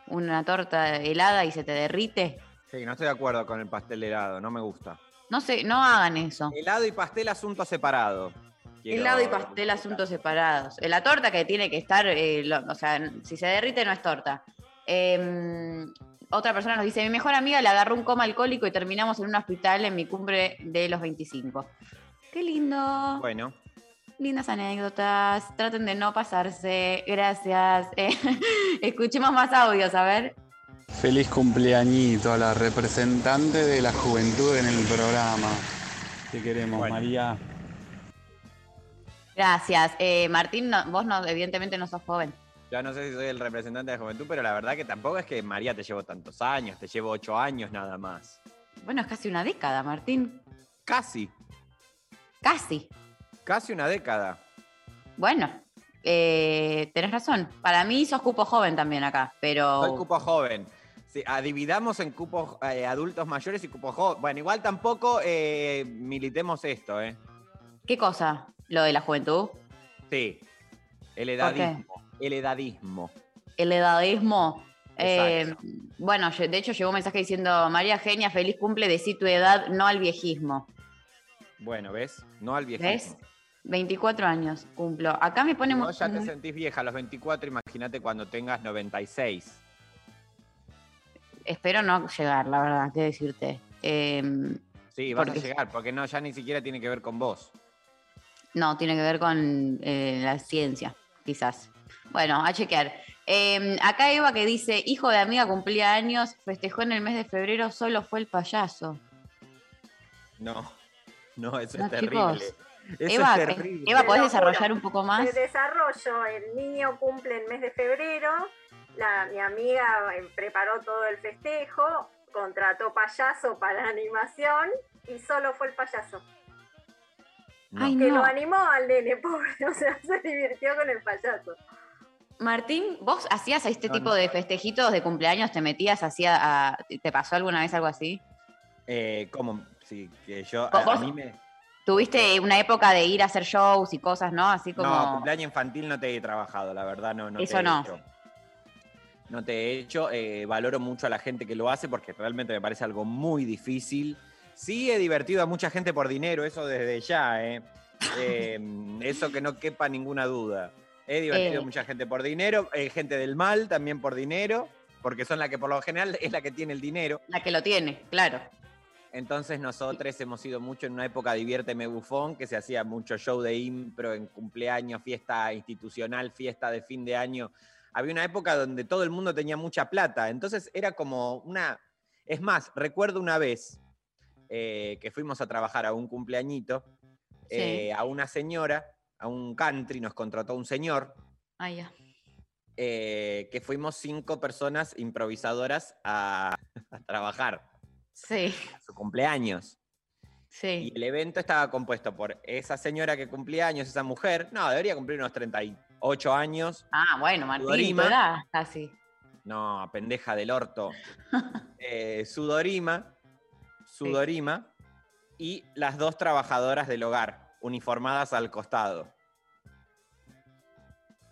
una torta helada y se te derrite. Sí, no estoy de acuerdo con el pastel helado, no me gusta. No sé, no hagan eso. Helado y pastel, asunto separado. Quiero- Helado y pastel, asuntos separados. Eh, La torta que tiene que estar, eh, lo- o sea, si se derrite no es torta. Eh, otra persona nos dice, mi mejor amiga le agarró un coma alcohólico y terminamos en un hospital en mi cumbre de los 25. Qué lindo. Bueno, Lindas anécdotas. Traten de no pasarse. Gracias. Eh, escuchemos más audios, a ver. Feliz cumpleañito a la representante de la juventud en el programa. Te queremos, María. Gracias. Eh, Martín, no- vos no, evidentemente no sos joven. ya no sé si soy el representante de la juventud, pero la verdad que tampoco es que María te llevo tantos años, te llevo ocho años nada más. Bueno, es casi una década, Martín. Casi, Casi. Casi una década. Bueno, eh, tenés razón. Para mí sos cupo joven también acá, pero... Soy cupo joven. Sí, ah, dividamos en cupos eh, adultos mayores y cupos jóvenes. Bueno, igual tampoco eh, militemos esto, ¿eh? ¿Qué cosa? ¿Lo de la juventud? Sí. El edadismo. El edadismo. El edadismo. Eh, bueno, de hecho llegó un mensaje diciendo, María Genia, feliz cumple, decí tu edad, no al viejismo. Bueno, ¿ves? No al viejismo. ¿Ves? 24 años cumplo. Acá me pone vos ya te sentís vieja a los 24, imagínate cuando tengas 96. Espero no llegar, la verdad, qué decirte. Eh, Sí, vas Porque- a llegar, porque no, ya ni siquiera tiene que ver con vos. no, tiene que ver con eh, la ciencia, quizás. Bueno, a chequear. Eh, acá Eva que dice, hijo de amiga cumplía años, festejó en el mes de febrero, solo fue el payaso. No, no, eso No, es terrible. chicos. Eso Eva, es eh, terrible. Eva, ¿podés desarrollar un poco más? De desarrollo, el niño cumple el mes de febrero, la, mi amiga eh, preparó todo el festejo, contrató payaso para animación y solo fue el payaso. Ay, que no. lo animó al nene, pobre, o sea, se divirtió con el payaso. Martín, ¿vos hacías este No, tipo no. de festejitos de cumpleaños? ¿Te metías, hacía, a- te pasó alguna vez algo así? Eh, ¿Cómo? Sí, que yo, ¿Vos- a, a mí me... ¿Tuviste una época de ir a hacer shows y cosas, no? Así como... No, cumpleaños infantil no te he trabajado, la verdad, no, no te Eso he no. hecho. No te he hecho, eh, valoro mucho a la gente que lo hace porque realmente me parece algo muy difícil. Sí he divertido a mucha gente por dinero, eso desde ya, ¿eh? Eh, eso que no quepa ninguna duda. He divertido Eh. a mucha gente por dinero, eh, gente del mal también por dinero, porque son la que por lo general es la que tiene el dinero. La que lo tiene, claro. Entonces nosotros hemos ido mucho en una época Diviérteme Bufón, que se hacía mucho show de impro en cumpleaños, fiesta institucional, fiesta de fin de año. Había una época donde todo el mundo tenía mucha plata, entonces era como una... Es más, recuerdo una vez eh, que fuimos a trabajar a un cumpleañito, eh, a una señora, a un country, nos contrató un señor, Ah, ya. eh, que fuimos cinco personas improvisadoras a, a trabajar Sí, su cumpleaños. sí. Y el evento estaba compuesto por esa señora que cumplía años, esa mujer. No, debería cumplir unos 38 años. Ah, bueno, Martín, casi. No, pendeja del orto. Eh, Sudorima. Sudorima. Y las dos trabajadoras del hogar, uniformadas al costado.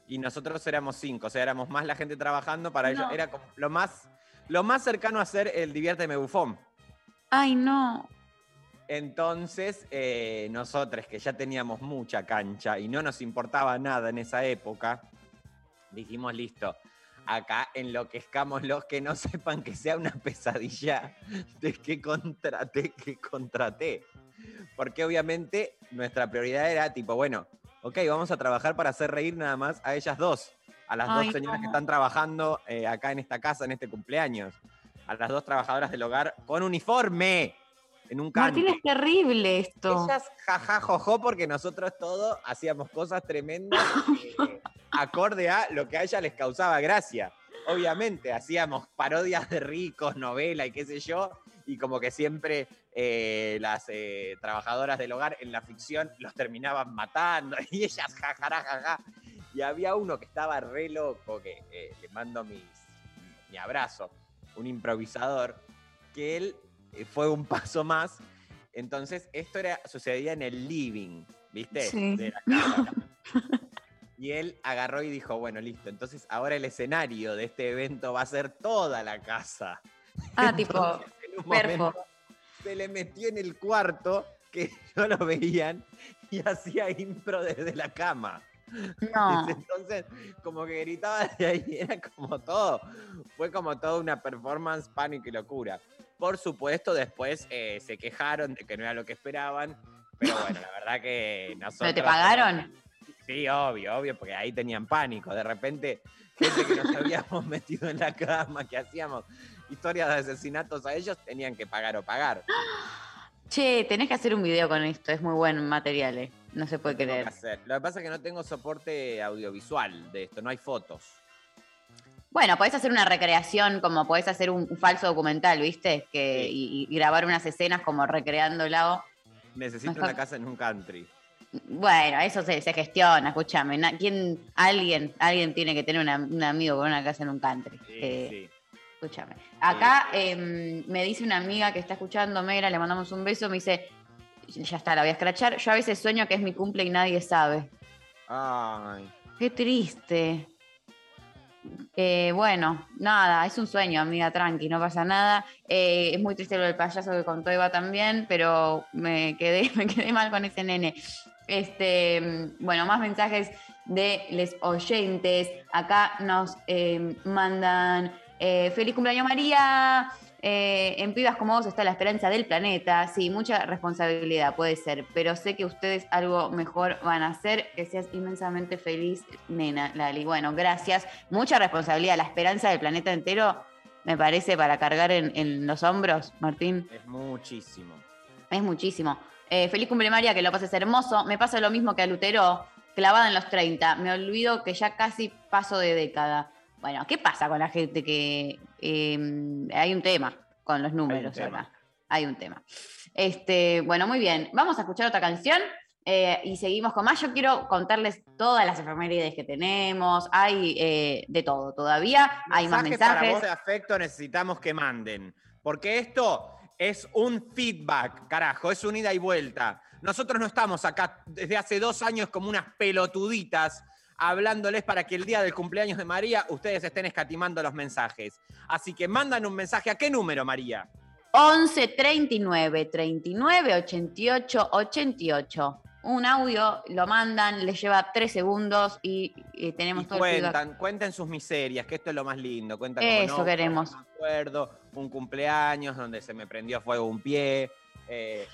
Y nosotros éramos cinco, o sea, éramos más la gente trabajando para ellos. No. Era como lo más, lo más cercano a ser el diviérteme bufón. Ay, no. Entonces, eh, nosotros que ya teníamos mucha cancha y no nos importaba nada en esa época, dijimos, listo, acá enloquezcamos los que no sepan que sea una pesadilla de que contraté, que contraté. Porque obviamente nuestra prioridad era tipo, bueno, ok, vamos a trabajar para hacer reír nada más a ellas dos, a las Ay, dos señoras no. que están trabajando eh, acá en esta casa, en este cumpleaños, a las dos trabajadoras del hogar con uniforme, en un Martín, canto. es terrible esto. Ellas jaja jojo porque nosotros todos hacíamos cosas tremendas eh, acorde a lo que a ellas les causaba gracia. Obviamente hacíamos parodias de ricos, novela y qué sé yo, y como que siempre eh, las eh, trabajadoras del hogar en la ficción los terminaban matando y ellas jajara jaja. Y había uno que estaba re loco, que eh, le mando mis, mi abrazo, un improvisador, que él eh, fue un paso más. Entonces, esto era, sucedía en el living, ¿viste? Sí. De la casa. Y él agarró y dijo, bueno, listo, entonces ahora el escenario de este evento va a ser toda la casa. Ah, tipo, Entonces, momento se le metió en el cuarto que no lo veían y hacía impro desde la cama. No. Entonces, como que gritaba de ahí, era como todo. Fue como toda una performance, pánico y locura. Por supuesto, después eh, se quejaron de que no era lo que esperaban, pero bueno, la verdad que nosotros... ¿Pero te pagaron? Sí, obvio, obvio, porque ahí tenían pánico. De repente, gente que nos habíamos metido en la cama, que hacíamos historias de asesinatos a ellos, tenían que pagar o pagar. Che, tenés que hacer un video con esto, es muy buen material, eh. No se puede que creer. hacer. Lo que pasa es que no tengo soporte audiovisual de esto, no hay fotos. Bueno, podés hacer una recreación, como podés hacer un, un falso documental, ¿viste? Que, y, y grabar unas escenas como recreándolo. Necesito Mejor- una casa en un country. Bueno, eso se, se gestiona, escúchame. ¿Quién, alguien, alguien tiene que tener una- un amigo con una casa en un country. Eh, Escúchame. Acá em, me dice una amiga que está escuchando, Mera, le mandamos un beso, me dice, ya está, la voy a escrachar. Yo a veces sueño que es mi cumple y nadie sabe. Ay. Qué triste. Eh, bueno, nada, es un sueño, amiga, tranqui, no pasa nada. Eh, es muy triste lo del payaso que contó Eva también, pero me quedé, me quedé mal con ese nene. Este, bueno, más mensajes de les oyentes. Acá nos eh, mandan feliz cumpleaños María. Eh, en pibas como vos está la esperanza del planeta. Sí, mucha responsabilidad puede ser, pero sé que ustedes algo mejor van a hacer. Que seas inmensamente feliz, nena, Lali. Bueno, gracias. Mucha responsabilidad. La esperanza del planeta entero me parece para cargar en, en los hombros, Martín. Es muchísimo. Es muchísimo. Eh, feliz cumple María, que lo pases hermoso. Me pasa lo mismo que a Lutero, clavada en los 30. Me olvido que ya casi paso de década. Bueno, ¿qué pasa con la gente que eh, hay un tema con los números acá? Hay un tema. Este, bueno, muy bien. Vamos a escuchar otra canción eh, y seguimos con más. Yo quiero contarles todas las efemérides que tenemos. Hay eh, de todo todavía. Hay más Mensajes para voz de afecto necesitamos que manden. Porque esto es un feedback, carajo, es un ida y vuelta. Nosotros no estamos acá desde hace dos años como unas pelotuditas hablándoles para que el día del cumpleaños de María ustedes estén escatimando los mensajes. Así que mandan un mensaje. ¿A qué número, María? 11 39 39 88 88. Un audio, lo mandan, les lleva tres segundos y, eh, tenemos Y todo el cuentan, cuenten sus miserias, que esto es lo más lindo. Cuentan Eso como, no, queremos. Me acuerdo, un cumpleaños donde se me prendió fuego un pie. eh,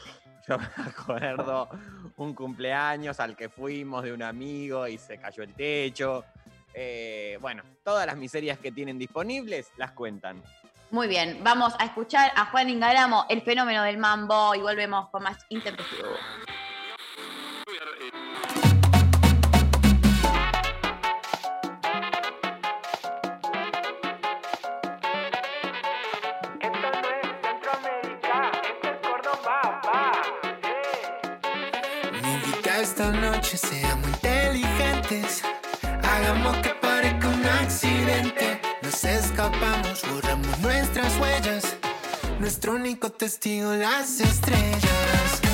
yo me acuerdo un cumpleaños al que fuimos de un amigo y se cayó el techo. eh, bueno, todas las miserias que tienen disponibles las cuentan. Muy bien, vamos a escuchar a Juan Ingaramo, el fenómeno del mambo, y volvemos con más Intempestivo. Testigo, las estrellas.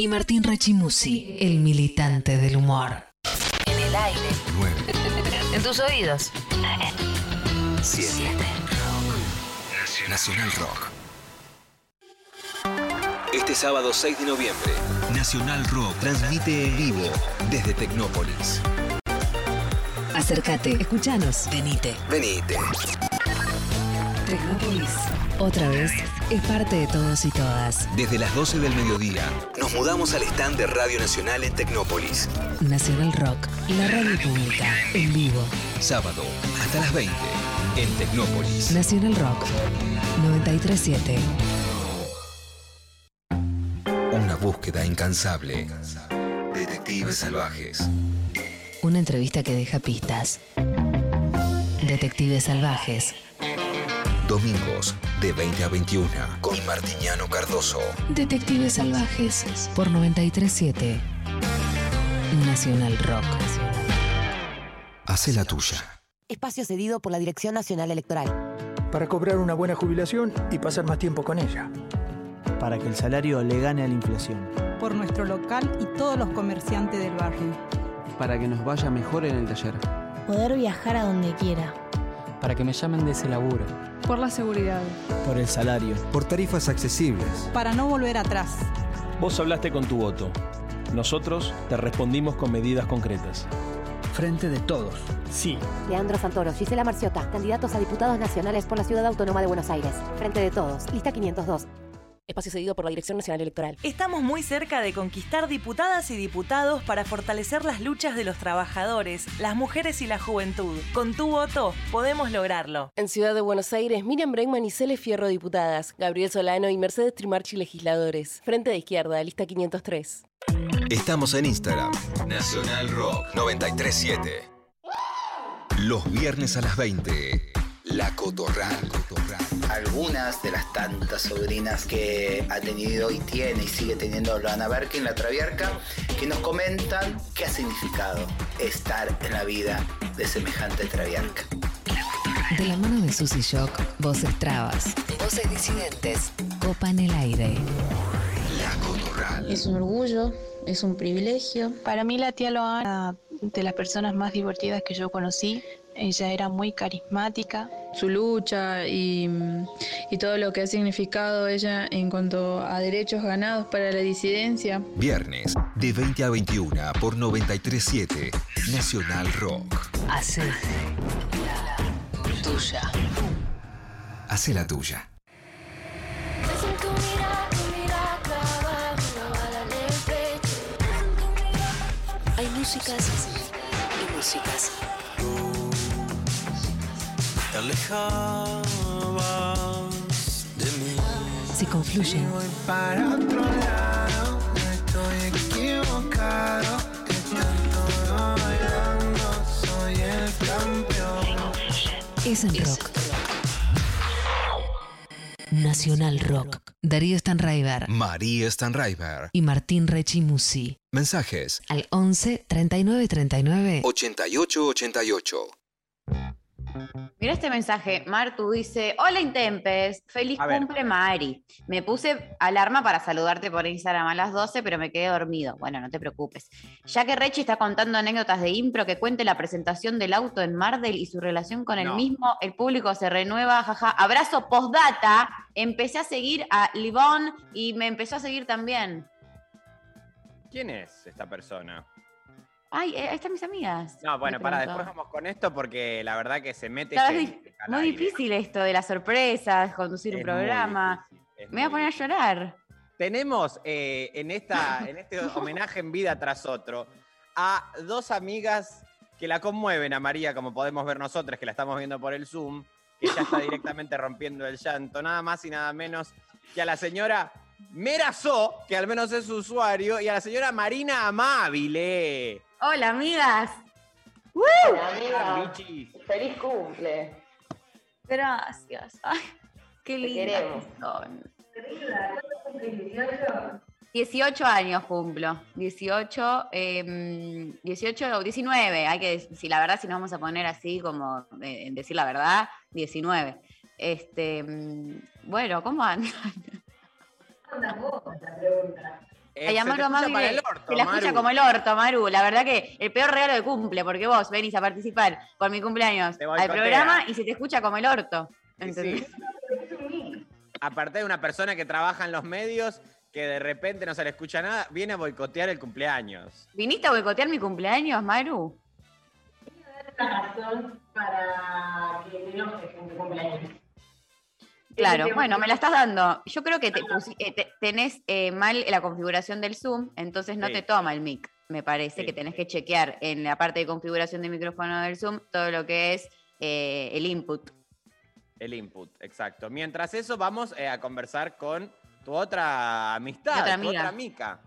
Y Martín Rechimusi, el militante del humor. En el aire. 9, En tus oídos. 7. Nacional Rock. Este sábado 6 de noviembre, Nacional Rock transmite en vivo desde Tecnópolis. Acércate, escuchanos, venite. Venite. Tecnópolis. Otra vez es parte de todos y todas. Desde las 12 del mediodía, nos mudamos al stand de Radio Nacional en Tecnópolis. Nacional Rock, la radio pública, en vivo. Sábado, hasta las 20, en Tecnópolis. Nacional Rock, 937. Una búsqueda incansable. Detectives salvajes. Una entrevista que deja pistas. Detectives salvajes. Domingos, de 20 a 21, con Martiniano Cardoso. Detectives salvajes. Por 937. Nacional Rock. Hace la tuya. Espacio cedido por la Dirección Nacional Electoral. Para cobrar una buena jubilación y pasar más tiempo con ella. Para que el salario le gane a la inflación. por nuestro local y todos los comerciantes del barrio. Para que nos vaya mejor en el taller. Poder viajar a donde quiera. Para que me llamen de ese laburo. Por la seguridad. Por el salario. Por tarifas accesibles. Para no volver atrás. Vos hablaste con tu voto. Nosotros te respondimos con medidas concretas. Frente de todos. Sí. Leandro Santoro, Gisela Marciota, candidatos a diputados nacionales por la Ciudad Autónoma de Buenos Aires. Frente de todos, lista 502. Espacio cedido por la Dirección Nacional Electoral. Estamos muy cerca de conquistar diputadas y diputados para fortalecer las luchas de los trabajadores, las mujeres y la juventud. Con tu voto podemos lograrlo. En Ciudad de Buenos Aires, Miriam Bregman y Cele Fierro, diputadas. Gabriel Solano y Mercedes Trimarchi, legisladores. Frente de izquierda, lista 503. Estamos en Instagram. Nacional Rock 937. Los viernes a las 20. La Cotorral. Algunas de las tantas sobrinas que ha tenido y tiene y sigue teniendo Loana Berkin, la Traviarca, que nos comentan qué ha significado estar en la vida de semejante Traviarca. De la mano de Susy Shock, voces trabas, voces disidentes, copan el aire. Es un orgullo, es un privilegio. Para mí la tía Loana, de las personas más divertidas que yo conocí, ella era muy carismática. Su lucha y, y todo lo que ha significado ella en cuanto a derechos ganados para la disidencia. Viernes, de 20 a 21 por 937. Nacional Rock. Hace la tuya. Hace la tuya. Hay músicas y músicas. Alejabas de mí. Se confluyen. Voy para otro lado, no estoy equivocado. Bailando, soy el campeón. Es en rock. Nacional Rock. Darío Stanraiver María Stanraiver. y Martín Rechimusi. Mensajes. Al 11 39 39 8888. Mira este mensaje. Martu dice: Hola Intempes, feliz A ver. cumple Mari. Me puse alarma para saludarte por Instagram a las 12, pero me quedé dormido. Bueno, no te preocupes. Ya que Rechi está contando anécdotas de impro, que cuente la presentación del auto en Mardel y su relación con el mismo. El público se renueva, jaja. Abrazo postdata. Empecé a seguir a Livon y me empezó a seguir también. ¿Quién es esta persona? Ay, eh, ahí están mis amigas. No, bueno, para, después vamos con esto porque la verdad que se mete Claro, es muy aire. difícil esto de las sorpresas, conducir un Es programa. Me voy a poner a llorar. Tenemos eh, en, esta, en este homenaje en vida tras otro a dos amigas que la conmueven a María, como podemos ver nosotros, que la estamos viendo por el Zoom, que ya está directamente rompiendo el llanto, nada más y nada menos que a la señora Merazó, que al menos es su usuario, y a la señora Marina Amabile. Hola, amigas. Hola, amiga. Feliz cumple. Gracias. Ay, qué que son. 18 años cumplo. 18, em, 18 o 19. Hay que, si la verdad, si nos vamos a poner así como eh, en decir la verdad, 19. Este, mm, bueno, ¿cómo andan? Eh, Ay, a Maru escucha Amabile para el orto, se la escucha Maru. como el orto, Maru. La verdad que el peor regalo de cumple, porque vos venís a participar por mi cumpleaños al programa y se te escucha como el orto. Aparte de una persona que trabaja en los medios, que de repente no se le escucha nada, viene a boicotear el cumpleaños. ¿Viniste a boicotear mi cumpleaños, Maru? razón para que me enojes en cumpleaños. Claro, bueno, me la estás dando. Yo creo que te eh, te- tenés eh, mal la configuración del Zoom, entonces no Sí. te toma el mic. Me parece Sí. que tenés que chequear en la parte de configuración de micrófono del Zoom todo lo que es eh, el input. El input, exacto. Mientras eso, vamos eh, a conversar con tu otra amistad, Mi otra tu amiga. otra mica.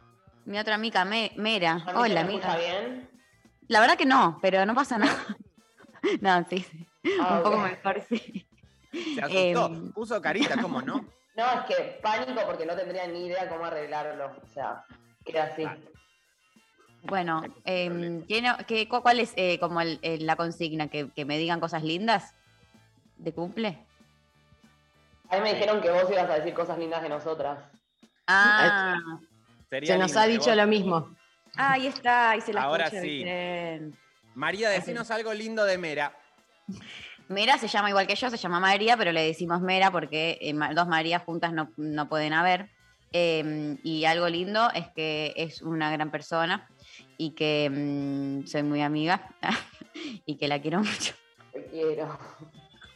Mi otra amiga, Me- Mera. ¿A mí se Hola, me escucha amiga. bien? La verdad que no, pero no pasa nada. no, sí, sí. Ah, Un poco mejor, sí. Se asustó, Em. puso carita, ¿cómo no? No, es que pánico porque no tendría ni idea cómo arreglarlo. O sea, queda así. Bueno, ¿tiene- qué- cu- ¿cuál es eh, como el- el- la consigna? ¿Que, que me digan cosas lindas de cumple? A mí me dijeron que vos ibas a decir cosas lindas de nosotras. Ah, Sería Se nos lindo ha dicho vos- lo mismo. ahí está, ahí se la Ahora sí. bien. María, decinos algo lindo de Mera. Mera se llama igual que yo, se llama María, pero le decimos Mera porque eh, dos Marías juntas no, no pueden haber. Em, y algo lindo es que es una gran persona y que mm, soy muy amiga y que la quiero mucho. Te quiero.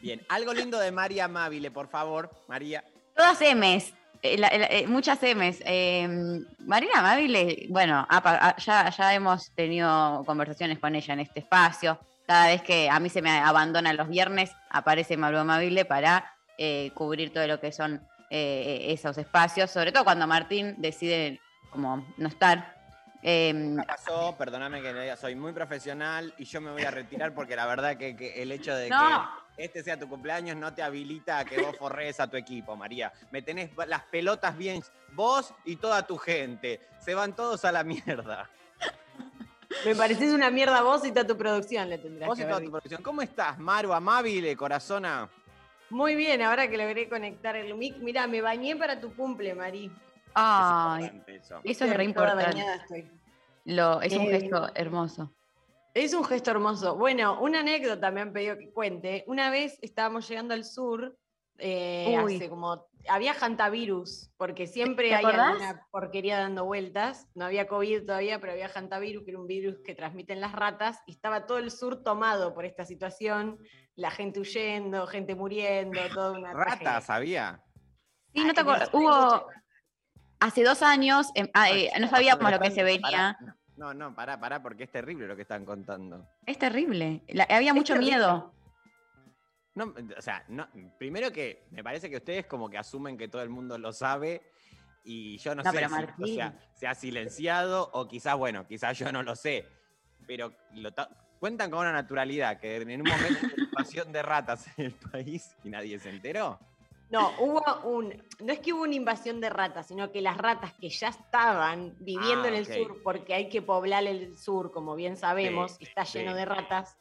Bien, algo lindo de María Amabile, por favor, María. Todas M's, eh, la- la- eh, muchas M's. Eh, Marina Amabile, bueno, ya, ya hemos tenido conversaciones con ella en este espacio. Cada vez que a mí se me abandonan los viernes, aparece Maru Amabile para eh, cubrir todo lo que son eh, esos espacios, sobre todo cuando Martín decide como no estar. Eh, ¿Qué pasó? Perdóname que le diga, soy muy profesional y yo me voy a retirar porque la verdad que, que el hecho de No. que este sea tu cumpleaños no te habilita a que vos forrees a tu equipo, María. Me tenés las pelotas bien, vos y toda tu gente. Se van todos a la mierda. Me pareces una mierda vos y toda tu producción le tendrás Vos y que toda haber tu producción. ¿Cómo estás, Maru Amabile, corazona? Muy bien, ahora que logré conectar el mic. Mira, me bañé para tu cumple, Mari. ay, eso. eso es re Toda importante. estoy. Lo, es un Eh, gesto hermoso. Es un gesto hermoso. Bueno, una anécdota me han pedido que cuente. Una vez estábamos llegando al sur, eh, hace como. Había hantavirus, porque siempre ¿Te hay acordás? alguna porquería dando vueltas. No había COVID todavía, pero había hantavirus, que era un virus que transmiten las ratas, y estaba todo el sur tomado por esta situación. La gente huyendo, gente muriendo, toda una tragedia. Rata, ¿sabía? Sí, no te acuerdas. Hubo hace dos años, ah, eh, no sabíamos lo que se venía. No, no, pará, pará, porque es terrible lo que están contando. Es terrible. La- había mucho terrible. miedo. No, o sea, no, primero que me parece que ustedes como que asumen que todo el mundo lo sabe y yo no, No, sé si o Martín. sea, se ha silenciado o quizás, bueno, quizás yo no lo sé, pero lo cuentan con una naturalidad que en un momento de invasión de ratas en el país y nadie se enteró. No, hubo un. No es que hubo una invasión de ratas, sino que las ratas que ya estaban viviendo Ah, en el sur, porque hay que poblar el sur, como bien sabemos, Sí, está lleno sí. de ratas,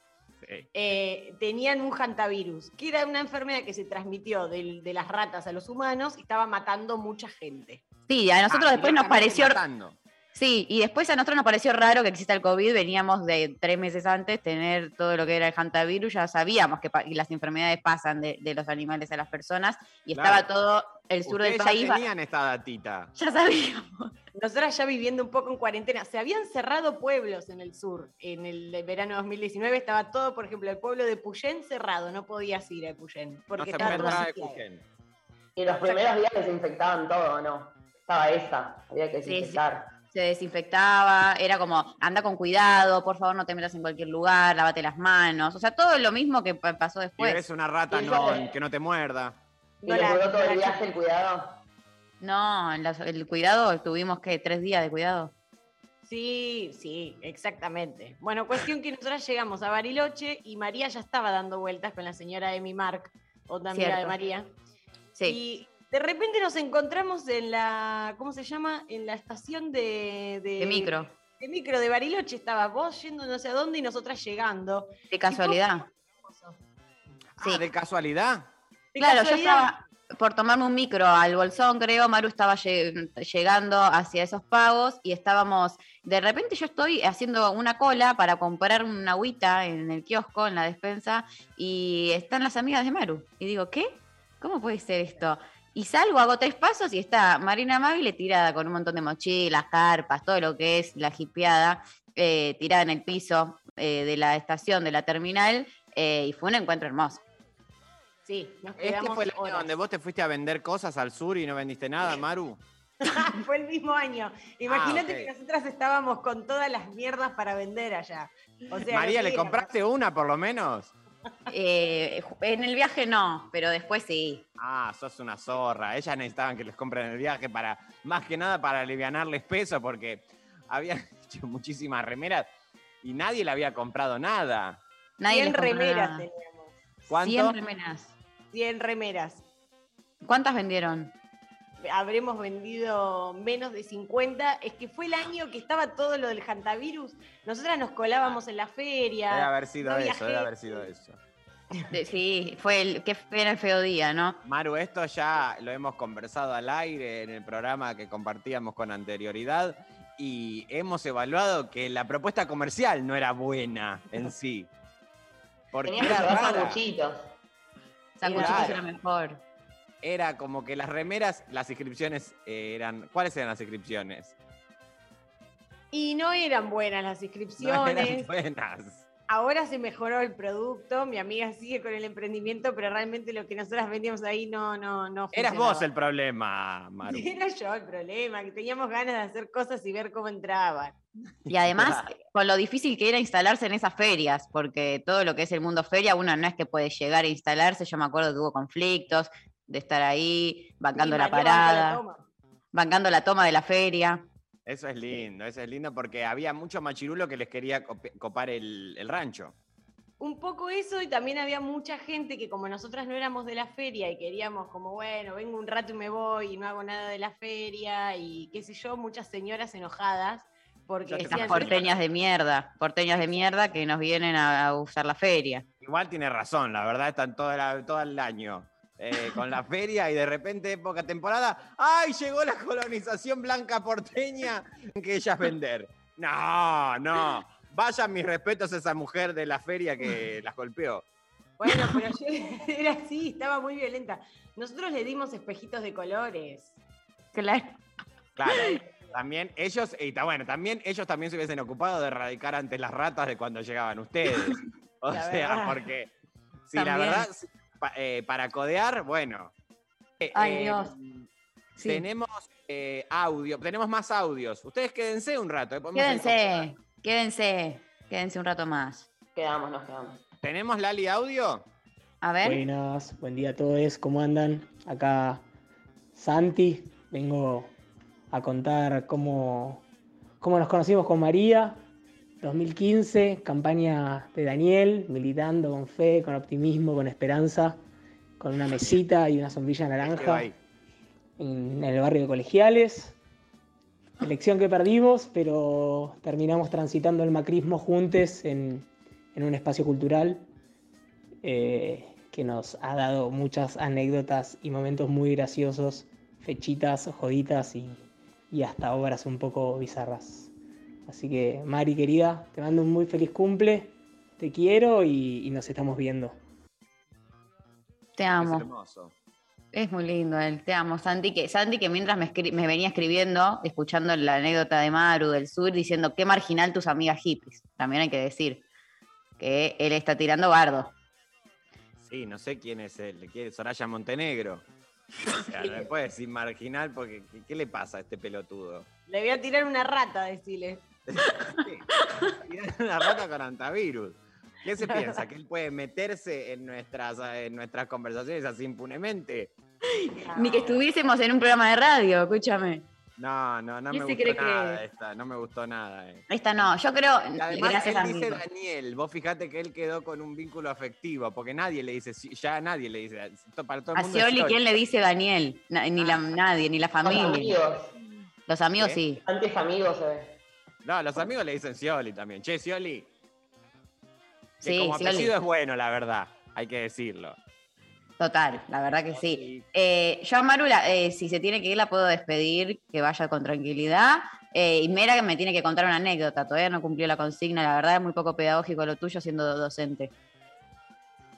Sí. eh, tenían un hantavirus, que era una enfermedad que se transmitió del- de, las ratas a los humanos y estaba matando mucha gente. Sí, a nosotros Ah, después nos pareció. matando. Sí, y después a nosotros nos pareció raro que exista el COVID. Veníamos de tres meses antes tener todo lo que era el hantavirus. Ya sabíamos que las enfermedades pasan de, de los animales a las personas y Claro. estaba todo el sur del país. ya tenían esta datita. Ya sabíamos. Nosotras ya viviendo un poco en cuarentena, se habían cerrado pueblos en el sur. En el verano 2019 estaba todo, por ejemplo, el pueblo de Puyén cerrado, no podías ir a Puyén. No Porque se estaba todo sitiado. Cujén. Y los primeros días desinfectaban todo, ¿no? Estaba esa, había que Sí, sí. desinfectar. Se desinfectaba, era como, anda con cuidado, por favor no te metas en cualquier lugar, lávate las manos. O sea, todo lo mismo que pa- pasó Si después. ves una rata, Y no, que no te muerda. ¿Y les duró todo el viaje el cuidado? No, en el cuidado, tuvimos que tres días de cuidado. Sí, sí, exactamente. Bueno, cuestión que nosotras llegamos a Bariloche y María ya estaba dando vueltas con la señora Emi Mark, otra amiga de. María. Sí. Y de repente nos encontramos en la, ¿cómo se llama? En la estación de... De micro. De micro de Bariloche estaba vos yendo no sé a dónde y nosotras llegando. De casualidad. Ah, ¿De casualidad? Claro, yo estaba por tomarme un micro al bolsón, creo, Maru estaba lle- llegando hacia esos pagos y estábamos, de repente yo estoy haciendo una cola para comprar una agüita en el kiosco, en la despensa, y están las amigas de Maru. Y digo, ¿qué? ¿Cómo puede ser esto? Y salgo, hago tres pasos y está Marina Magle tirada con un montón de mochilas, carpas, todo lo que es la jipeada, eh, tirada en el piso eh, de la estación, de la terminal, eh, y fue un encuentro hermoso. Sí, nos ¿Este quedamos fue el año horas. donde vos te fuiste a vender cosas al sur y no vendiste nada, Maru? Fue el mismo año. Imagínate ok. que nosotras estábamos con todas las mierdas para vender allá. O sea, María, ¿le compraste una por lo menos? Eh, en el viaje no, pero después sí. Ah, sos una zorra. Ellas necesitaban que les compren el viaje para, más que nada para alivianarles peso, porque habían hecho muchísimas remeras y nadie le había comprado nada. Nadie 100 les compró remeras nada. teníamos. ¿Cuánto? 100 remeras. 100 remeras. ¿Cuántas vendieron? Habremos vendido menos de 50. Es que fue el año que estaba todo lo del hantavirus. Nosotras nos colábamos en la feria. Debe haber sido no eso, debe haber sido eso. De- Sí, fue el, qué era el feo día, ¿no? Maru, esto ya lo hemos conversado al aire en el programa que compartíamos con anterioridad y hemos evaluado que la propuesta comercial no era buena en sí. Porque Tenías que. Sanguchitos. Claro. era mejor. Era como que las remeras, las inscripciones eran. ¿Cuáles eran las inscripciones? Y no eran buenas las No inscripciones. eran buenas. Ahora se mejoró el producto. Mi amiga sigue con el emprendimiento, pero realmente lo que nosotras vendíamos ahí no, no, no Eras vos el problema, Maru. Era yo el problema, que teníamos ganas de hacer cosas y ver cómo entraban. Y además, con lo difícil que era instalarse en esas ferias, porque todo lo que es el mundo feria, uno no es que puede llegar a instalarse. Yo me acuerdo que hubo conflictos de estar ahí, bancando Y la parada, bancando la toma de la feria. Eso es lindo, eso es lindo porque había mucho machirulo que les quería copar el, el rancho. Un poco eso y también había mucha gente que como nosotras no éramos de la feria y queríamos como, bueno, vengo un rato y me voy y no hago nada de la feria y qué sé yo, muchas señoras enojadas porque decían, Esas porteñas de mierda, porteñas de mierda que nos vienen a, a usar la feria. Igual tiene razón, la verdad están todo, la- todo el año eh, con la feria y de repente época temporada, ¡ay! Llegó la colonización blanca porteña que ellas vender. No, no. Vayan mis respetos a esa mujer de la feria que las golpeó. Bueno, pero yo era así, estaba muy violenta. Nosotros le dimos espejitos de colores. Claro. Claro. También ellos, y bueno, también ellos también se hubiesen ocupado de erradicar ante las ratas de cuando llegaban ustedes. O La sea, verdad. porque si la verdad, pa- eh, para codear, bueno. Eh, Ay, eh, Dios. Sí. Tenemos eh, audio, tenemos más audios. Ustedes quédense un rato. eh, Quédense, quédense, quédense un rato más. Quedamos, nos quedamos. ¿Tenemos Lali audio? A ver. Buenas, buen día a todos, ¿cómo andan? Acá Santi, vengo a contar cómo, cómo nos conocimos con María. 2015, campaña de Daniel, militando con fe, con optimismo, con esperanza, con una mesita y una sombrilla naranja en el barrio de Colegiales. Elección que perdimos, pero terminamos transitando el macrismo juntos en, en un espacio cultural eh, que nos ha dado muchas anécdotas y momentos muy graciosos, fechitas, joditas y, y hasta obras un poco bizarras. Así que, Mari querida, te mando un muy feliz cumple, te quiero y, y nos estamos viendo. Te Es amo. hermoso. Es muy lindo él, te amo, Santi. Que, Santi, que mientras me, venía escribiendo, escuchando la anécdota de Maru del sur, diciendo qué marginal tus amigas hippies. También hay que decir que él está tirando bardo. Sí, no sé quién es él. ¿Quién es Soraya Montenegro? O sea, no puede decir marginal porque ¿qué, qué le pasa a este pelotudo? Le voy a tirar una rata, decirle. Tirar una rata con antivirus. ¿Qué se piensa? ¿Que él puede meterse en nuestras, en nuestras conversaciones así impunemente? Ni que estuviésemos en un programa de radio, escúchame. No, no, no me ¿Quién se gustó cree que- nada esta, no me gustó nada. eh. Esta no, yo creo, Y además gracias él a dice. Daniel, vos fijate que él quedó con un vínculo afectivo, porque nadie le dice, ya nadie le dice, para todo el A mundo es Scioli. ¿quién le dice Daniel? Na- ni la, nadie, ni la familia. amigos. Los amigos ¿Qué? sí. Antes amigos ve. No, los amigos le dicen Scioli también. Che, Scioli. Que Sí, como Scioli. apellido es bueno, la verdad, hay que decirlo. Total, la verdad que sí. Eh, yo a Maru, la- eh, si se tiene que ir, la puedo despedir, que vaya con tranquilidad. Eh, y Mera que me tiene que contar una anécdota, todavía no cumplió la consigna, la verdad es muy poco pedagógico lo tuyo siendo docente.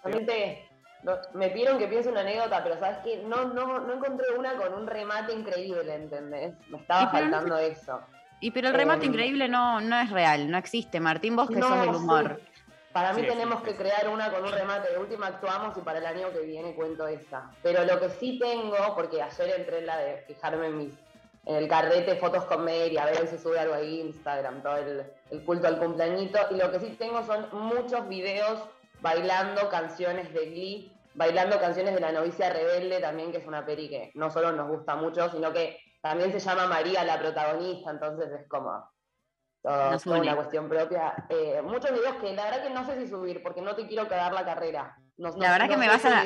Realmente no- me pidieron que piense una anécdota, pero sabes que no, no, no encontré una con un remate increíble, ¿entendés? Me estaba no faltando eso. Y pero el remate Eh, increíble no, no es real, no existe. Martín, vos que No, sos del sí. humor. Para mí Sí, tenemos sí, que sí. crear una con un remate. De última actuamos y para el año que viene cuento esta. Pero lo que sí tengo, porque ayer entré en la de fijarme en, mis, en el carrete fotos con Mary, a ver si sube algo ahí Instagram, todo el, el culto al cumpleañito. Y lo que sí tengo son muchos videos bailando canciones de Glee, bailando canciones de La novicia rebelde también, que es una peli que no solo nos gusta mucho, sino que también se llama María la protagonista, entonces es como todo, toda una cuestión propia. Eh, muchos videos que la verdad que no sé si subir, porque no te quiero cagar la carrera. No- no- La verdad no que me vas a-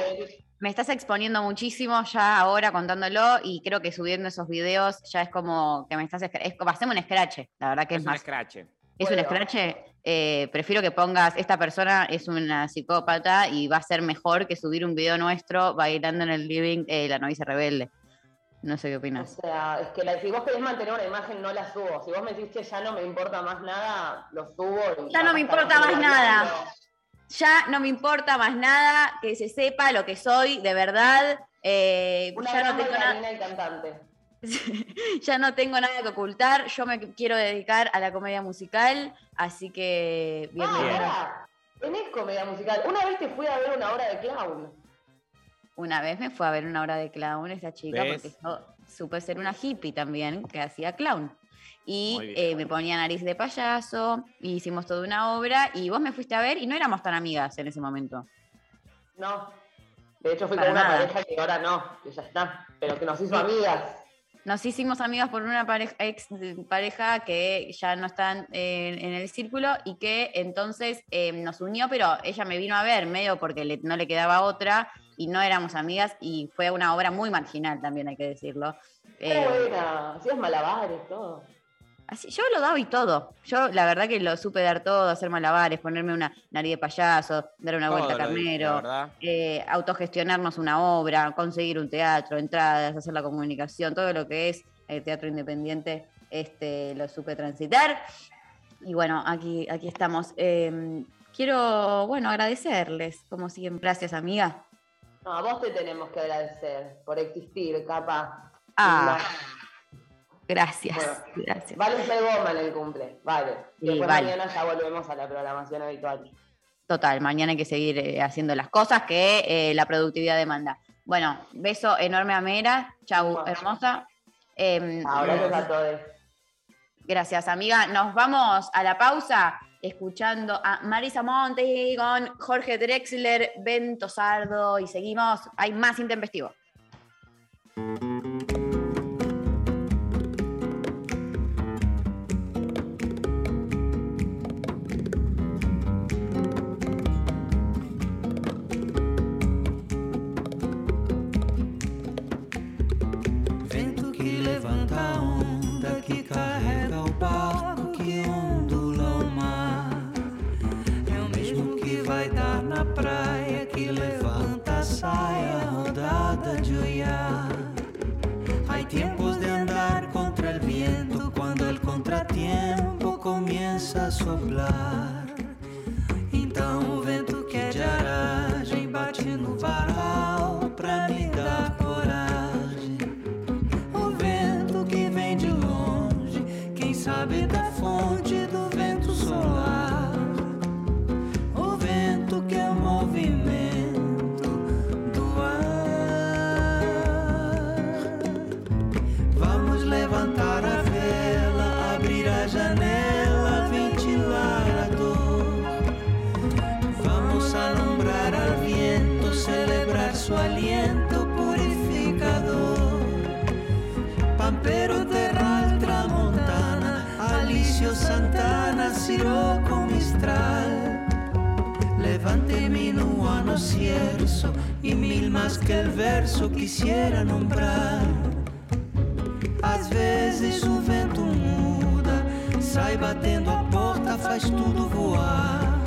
Me estás exponiendo muchísimo ya ahora contándolo y creo que subiendo esos videos ya es como que me estás... escra- Es como hacemos un scratch, la verdad que es, Es un más... scratch. Es un scratch, eh, prefiero que pongas, esta persona es una psicópata y va a ser mejor que subir un video nuestro bailando en el living eh, La novicia rebelde. No sé qué O opinas. sea, es que la- si vos querés mantener una imagen, no la subo. Si vos me decís que ya no me importa más nada, lo subo. y Ya no me importa más nada. Ya no me importa más nada, que se sepa lo que soy, de verdad. eh, Una ya, no tengo nada, y cantante. ya no tengo nada que ocultar. Yo me quiero dedicar a la comedia musical, así que Ah, bienvenido. pará, tenés comedia musical. Una vez te fui a ver una obra de clown. Una vez me fue a ver una obra de clown esa chica, ¿Ves? porque yo supe ser una hippie también, que hacía clown. Y bien. eh, me ponía nariz de payaso, y hicimos toda una obra, y vos me fuiste a ver y no éramos tan amigas en ese momento. No. De hecho, fui Para con una nada. pareja que ahora no, que ya está. Pero que nos hizo Sí. amigas. Nos hicimos amigas por una pareja, ex pareja que ya no están en, en el círculo y que entonces eh, nos unió, pero ella me vino a ver medio porque le- no le quedaba otra y no éramos amigas y fue una obra muy marginal también, hay que decirlo. Qué Eh, buena. Hacías malabares, todo. Así, yo lo daba y todo. Yo la verdad que lo supe dar todo, hacer malabares, ponerme una nariz de payaso, dar una vuelta a carnero, eh, autogestionarnos una obra, conseguir un teatro, entradas, hacer la comunicación, todo lo que es el teatro independiente, este, lo supe transitar. Y bueno, aquí, aquí estamos. Eh, quiero, bueno, agradecerles, como siempre. Gracias, amiga. No, a vos te tenemos que agradecer por existir, capaz. Ah, gracias. Bueno. Gracias. Vale ser goma en el cumple, vale. Y después vale. mañana ya volvemos a la programación habitual. Total, mañana hay que seguir eh, haciendo las cosas que eh, la productividad demanda. Bueno, beso enorme a Mera. Chau, hermosa. Abrazos a todos. Gracias, amiga. Nos vamos a la pausa escuchando a Marisa Monti con Jorge Drexler, Bento Sardo y seguimos. Hay más intempestivo. começa a sobrar. Então o vento que é de aragem bate no varal pra me dar coragem. O vento que vem de longe, quem sabe dá Alicio Santana, Siroco Mistral. Levante minuano cierzo e mil mais que el verso quisiera nombrar. Às vezes o vento muda, sai batendo a porta, faz tudo voar.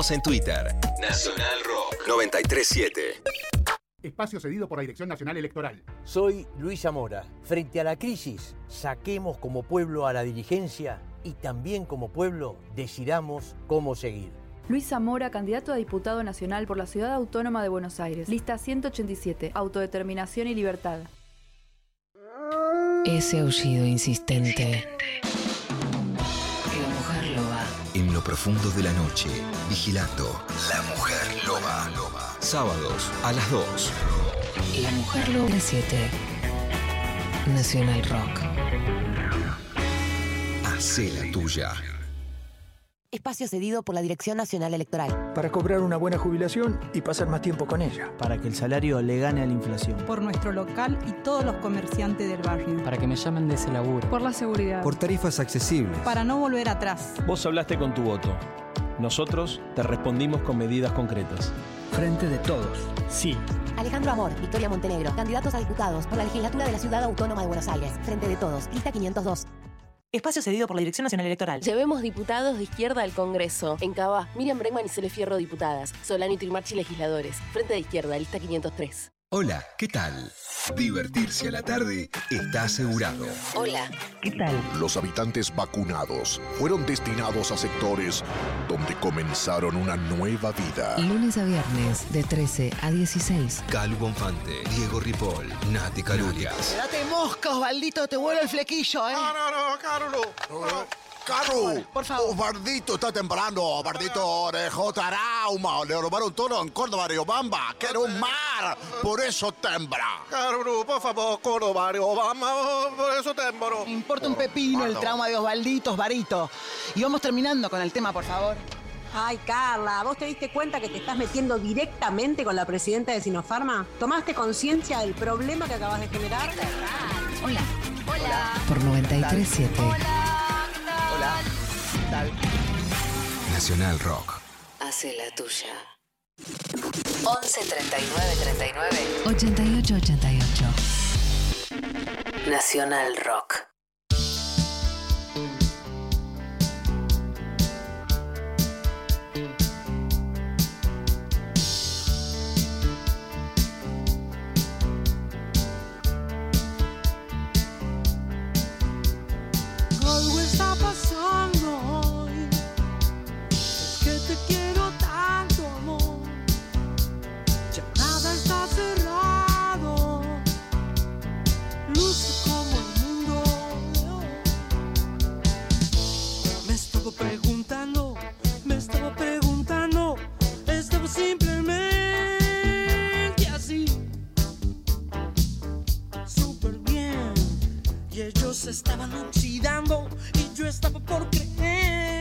Estamos en Twitter. Nacional Rock 937. Espacio cedido por la Dirección Nacional Electoral. Soy Luis Zamora. Frente a la crisis, saquemos como pueblo a la dirigencia y también como pueblo decidamos cómo seguir. Luis Zamora, candidato a diputado nacional por la Ciudad Autónoma de Buenos Aires. Lista 187, Autodeterminación y Libertad. Ese aullido insistente. Profundo de la noche, vigilando La Mujer Loba. Sábados a las 2. La mujer loba. Las 7. Nacional Rock. Hacé la tuya. Espacio cedido por la Dirección Nacional Electoral. Para cobrar una buena jubilación y pasar más tiempo con ella. Para que el salario le gane a la inflación. Por nuestro local y todos los comerciantes del barrio. Para que me llamen de ese laburo. Por la seguridad. Por tarifas accesibles. Para no volver atrás. Vos hablaste con tu voto. Nosotros te respondimos con medidas concretas. Frente de todos. Sí. Alejandro Amor, Victoria Montenegro, candidatos a diputados por la legislatura de la Ciudad Autónoma de Buenos Aires. Frente de todos, lista 502. Espacio cedido por la Dirección Nacional Electoral. Llevemos diputados de izquierda al Congreso. En Cava, Miriam Bregman y Cele Fierro, diputadas. Solano y Trimarchi, legisladores. Frente de izquierda, lista 503. Hola, ¿qué tal? Divertirse a la tarde está asegurado. Hola. ¿Qué tal? Los habitantes vacunados fueron destinados a sectores donde comenzaron una nueva vida. Lunes a viernes, de 13 a 16. Calu Bonfante, Diego Ripoll, Nati Calurias. Date mosca, Osvaldito, te vuelo el flequillo, ¿eh? No, no, no, Carlos. Caru, por favor. Bardito está temprano. Bardito dejó trauma. Le robaron todo en Córdoba, Riobamba, que era un mar. Por eso tembra. Carlos, por favor, Córdoba, Obama, por eso tembro. Me importa un pepino el trauma de Osvaldito, Osvarito. Y vamos terminando con el tema, por favor. Ay, Carla, ¿vos te diste cuenta que te estás metiendo directamente con la presidenta de Sinopharma? ¿Tomaste conciencia del problema que acabas de generar? Hola. Por 937 Hola. ¿Qué tal? Nacional Rock. Hace la tuya. 11 39 39 88 88. Nacional Rock. Simplemente así. Súper bien. Y ellos estaban oxidando y yo estaba por creer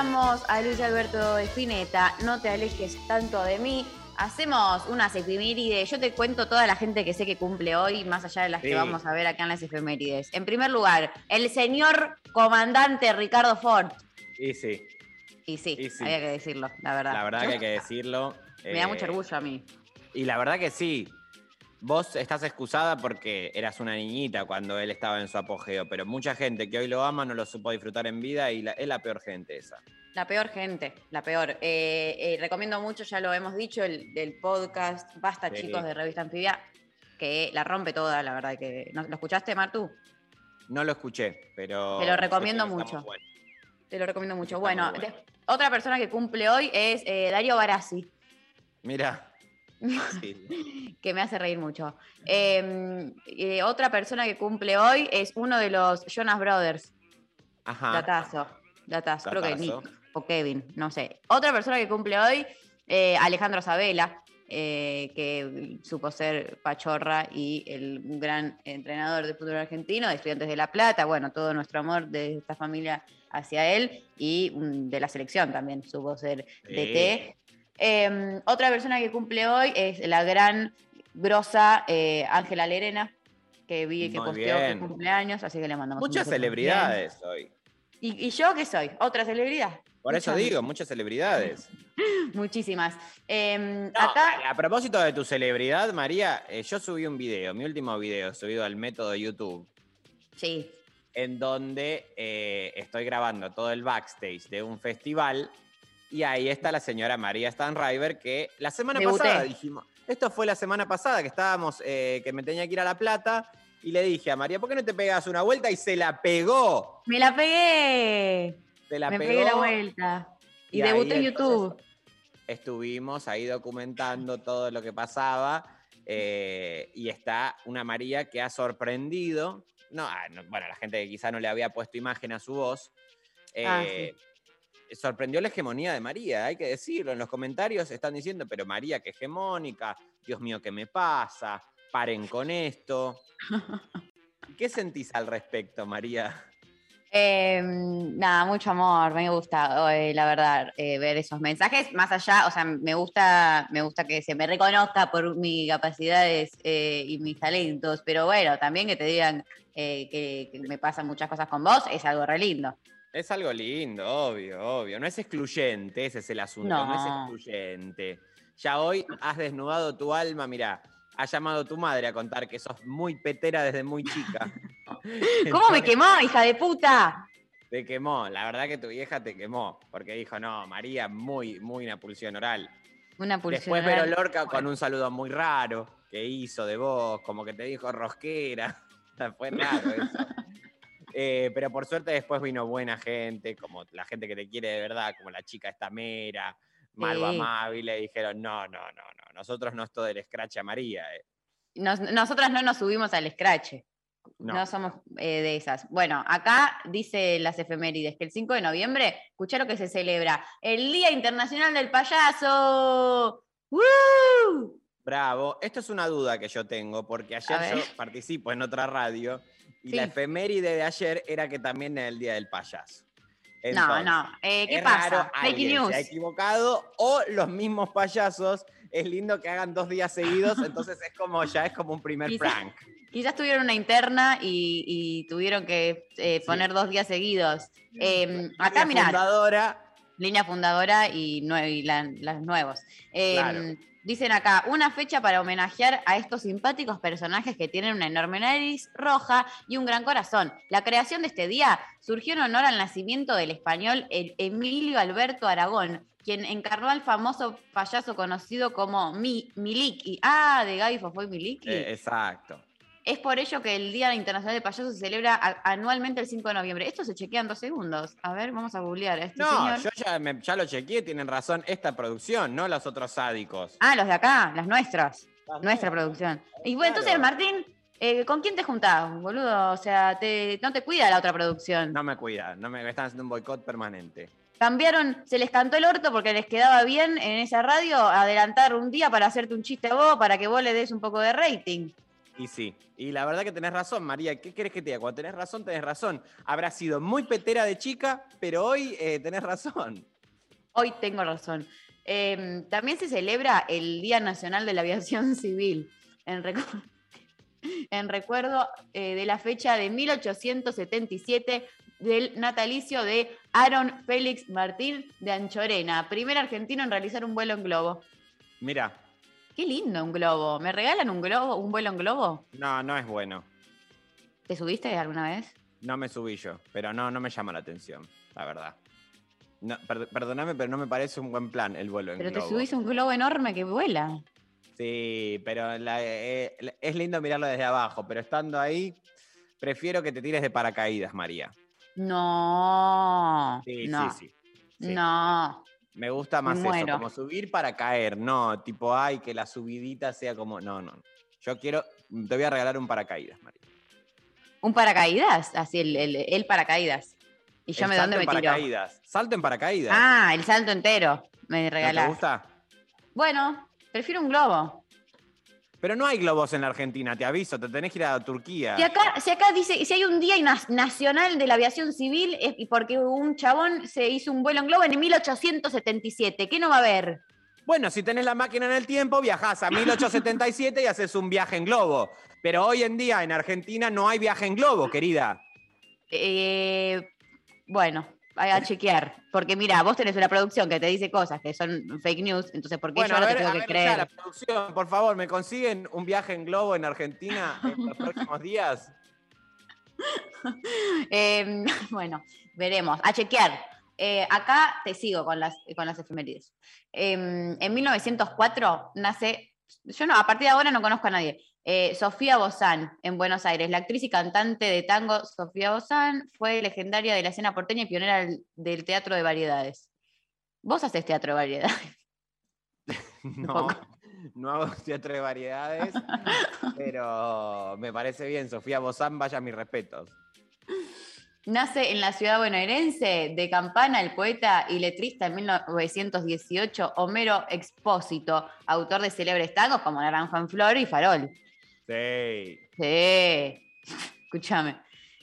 Escuchamos a Luis Alberto Espineta. No te alejes tanto de mí. Hacemos unas efemérides. Yo te cuento toda la gente que sé que cumple hoy, más allá de las Sí. que vamos a ver acá en las efemérides. En primer lugar, el señor comandante Ricardo Ford. Y sí, Y sí, Y sí. había que decirlo, la verdad. la verdad que hay que decirlo. Me da eh, mucho orgullo a mí. Y la verdad que sí. Vos estás excusada porque eras una niñita cuando él estaba en su apogeo, pero mucha gente que hoy lo ama no lo supo disfrutar en vida y la- es la peor gente esa. La peor gente, la peor. Eh, eh, recomiendo mucho, ya lo hemos dicho, el del podcast Basta Sí. chicos de Revista Anfibia, que la rompe toda, la verdad que. ¿no- ¿Lo escuchaste, Martu? No lo escuché, pero. Te lo recomiendo mucho. bueno. Te lo recomiendo mucho. Está Bueno, otra persona que cumple hoy es eh, Darío Barassi, Mira. Sí. que me hace reír mucho. Eh, eh, otra persona que cumple hoy es uno de los Jonas Brothers. Ajá. Datazo. Datazo. Creo que. Nick o Kevin, no sé. Otra persona que cumple hoy, eh, Alejandro Sabela, eh, que supo ser pachorra y el gran entrenador de fútbol argentino, de Estudiantes de La Plata. Bueno, todo nuestro amor de esta familia hacia él y de la selección también supo ser DT. Eh, otra persona que cumple hoy es la gran, grosa eh, Ángela Lerena, que vi que Muy posteó bien. su cumpleaños, así que le mandamos un Muchas también. celebridades hoy. ¿Y, y yo qué soy? ¿Otra celebridad? Por eso digo, muchas celebridades. Muchísimas. Em, No, acá, a propósito de tu celebridad, María, eh, yo subí un video, mi último video subido al método YouTube, sí. en donde eh, estoy grabando todo el backstage de un festival y ahí está la señora María Stanriver que la semana Debuté. pasada dijimos, esto fue la semana pasada que estábamos, eh, que me tenía que ir a La Plata y le dije a María, ¿por qué no te pegas una vuelta? Y se la pegó. Me la pegué. Se la me pegó. pegué la vuelta. Y, debuté en YouTube. estuvimos ahí documentando todo lo que pasaba eh, y está una María que ha sorprendido, no, ah, no, bueno, la gente que quizá no le había puesto imagen a su voz, Ah, eh, sorprendió la hegemonía de María, hay que decirlo, en los comentarios están diciendo, pero María que hegemónica, Dios mío, ¿qué me pasa? Paren con esto. ¿Qué sentís al respecto, María? Em, nada, mucho amor, me gusta, eh, la verdad, eh, ver esos mensajes. Más allá, o sea, me gusta, me gusta que se me reconozca por mis capacidades eh, y mis talentos, pero bueno, también que te digan que, que me pasan muchas cosas con vos es algo re lindo. Es algo lindo, obvio, obvio. No es excluyente, ese es el asunto. No, No. es excluyente. Ya hoy has desnudado tu alma, mira. Ha llamado tu madre a contar que sos muy petera desde muy chica. ¿Cómo me quemó, hija de puta? Te quemó. La verdad que tu vieja te quemó. Porque dijo, no, María, muy, muy una pulsión oral. Una pulsión. Después oral. Vero Lorca con un saludo muy raro que hizo de vos, como que te dijo rosquera. Fue raro eso. Eh, pero por suerte después vino buena gente, como la gente que te quiere de verdad, como la chica esta mera, Malva Sí. Mavi, le dijeron, no, no, no, no, nosotros no es todo el scratch a María. eh". Nos- nosotras no nos subimos al scratch. No. No, somos eh, de esas. Bueno, acá dice las efemérides que el 5 de noviembre, escuchá lo que se celebra, el Día Internacional del Payaso. ¡Woo! Bravo. Esto es una duda que yo tengo, porque ayer yo participo en otra radio y Sí. la efeméride de ayer era que también era el Día del Payaso. No, Entonces, no. eh, ¿Qué pasa? Fake news. se ha equivocado o los mismos payasos. Es lindo que hagan dos días seguidos, entonces es como ya es como un primer Quizás- prank. Quizás tuvieron una interna y, y tuvieron que eh, poner dos días seguidos. Eh, acá, fundadora. Línea fundadora y, nue- y la- las nuevos. Eh, Claro. Dicen acá, una fecha para homenajear a estos simpáticos personajes que tienen una enorme nariz roja y un gran corazón. La creación de este día surgió en honor al nacimiento del español Emilio Alberto Aragón, quien encarnó al famoso payaso conocido como Mi, Miliki. Ah, de Gaby Fofoy Miliki. Eh, exacto. Es por ello que el Día Internacional del Payaso se celebra a- anualmente el 5 de noviembre. Esto se chequea en dos segundos. A ver, vamos a googlear a este No, señor. yo ya, me- ya lo chequeé, tienen razón esta producción, no los otros sádicos. Ah, los de acá, las nuestras. Nuestra producción. Y bueno, entonces. Martín, eh, ¿con quién te juntás, boludo? O sea, te- no te cuida la otra producción. No me cuidan, no me, me están haciendo un boicot permanente. Cambiaron, se les cantó el orto porque les quedaba bien en esa radio adelantar un día para hacerte un chiste a vos, para que vos le des un poco de rating. Y sí, y la verdad que tenés razón, María. ¿Qué querés que te diga? Cuando tenés razón, tenés razón. Habrá sido muy petera de chica, pero hoy eh, tenés razón. Hoy tengo razón. Eh, también se celebra el Día Nacional de la Aviación Civil, en, recu- en recuerdo eh, de la fecha de 1877 del natalicio de Aaron Félix Martín de Anchorena, primer argentino en realizar un vuelo en globo. Mira, Qué lindo un globo. ¿Me regalan un globo, un vuelo en globo? no, no es bueno. ¿Te subiste alguna vez? No me subí yo, pero no, no me llama la atención, la verdad. No, per- perdóname, pero no me parece un buen plan el vuelo en Pero te globo. subís un globo enorme que vuela. Sí, pero la- eh, eh, es lindo mirarlo desde abajo, pero estando ahí, prefiero que te tires de paracaídas, María. No. Sí, no. sí, sí. sí. No. Me gusta más Me eso, como subir para caer, no, tipo, ay, que la subidita sea como, no, no. Yo quiero, te voy a regalar un paracaídas, María. ¿Un paracaídas? Así, el, el- el paracaídas. ¿Y yo El me dónde me tiro? paracaídas. Salto en paracaídas. Ah, el salto entero. Me ¿No regalás. te gusta? Bueno, prefiero un globo. Pero no hay globos en la Argentina, te aviso, te tenés que ir a Turquía. Si acá, si acá dice, si hay un día na- nacional de la aviación civil, es porque un chabón se hizo un vuelo en globo en 1877. ¿Qué no va a haber? Bueno, si tenés la máquina en el tiempo, viajás a 1877 y haces un viaje en globo. Pero hoy en día en Argentina no hay viaje en globo, querida. Eh, bueno, a chequear. Porque mira, vos tenés una producción que te dice cosas que son fake news, entonces ¿por qué Bueno, yo ahora ver, te tengo que ver, creer? ya, la producción, por favor, ¿me consiguen un viaje en globo en Argentina en los próximos días? Eh, bueno, veremos. A chequear. Eh, acá te sigo con las, con las efemérides. Eh, en 1904 nace, yo no, a partir de ahora no conozco a nadie, eh, Sofía Bozán en Buenos Aires. La actriz y cantante de tango Sofía Bozán fue legendaria de la escena porteña y pionera del, teatro de variedades. Vos haces teatro de variedades. No, no hago teatro de variedades, pero me parece bien. Sofía Bozán, vaya mis respetos. Nace en la ciudad bonaerense de Campana el poeta y letrista en 1918 Homero Expósito, autor de célebres tangos como Naranja en Flor y Farol. Sí. Sí, escúchame.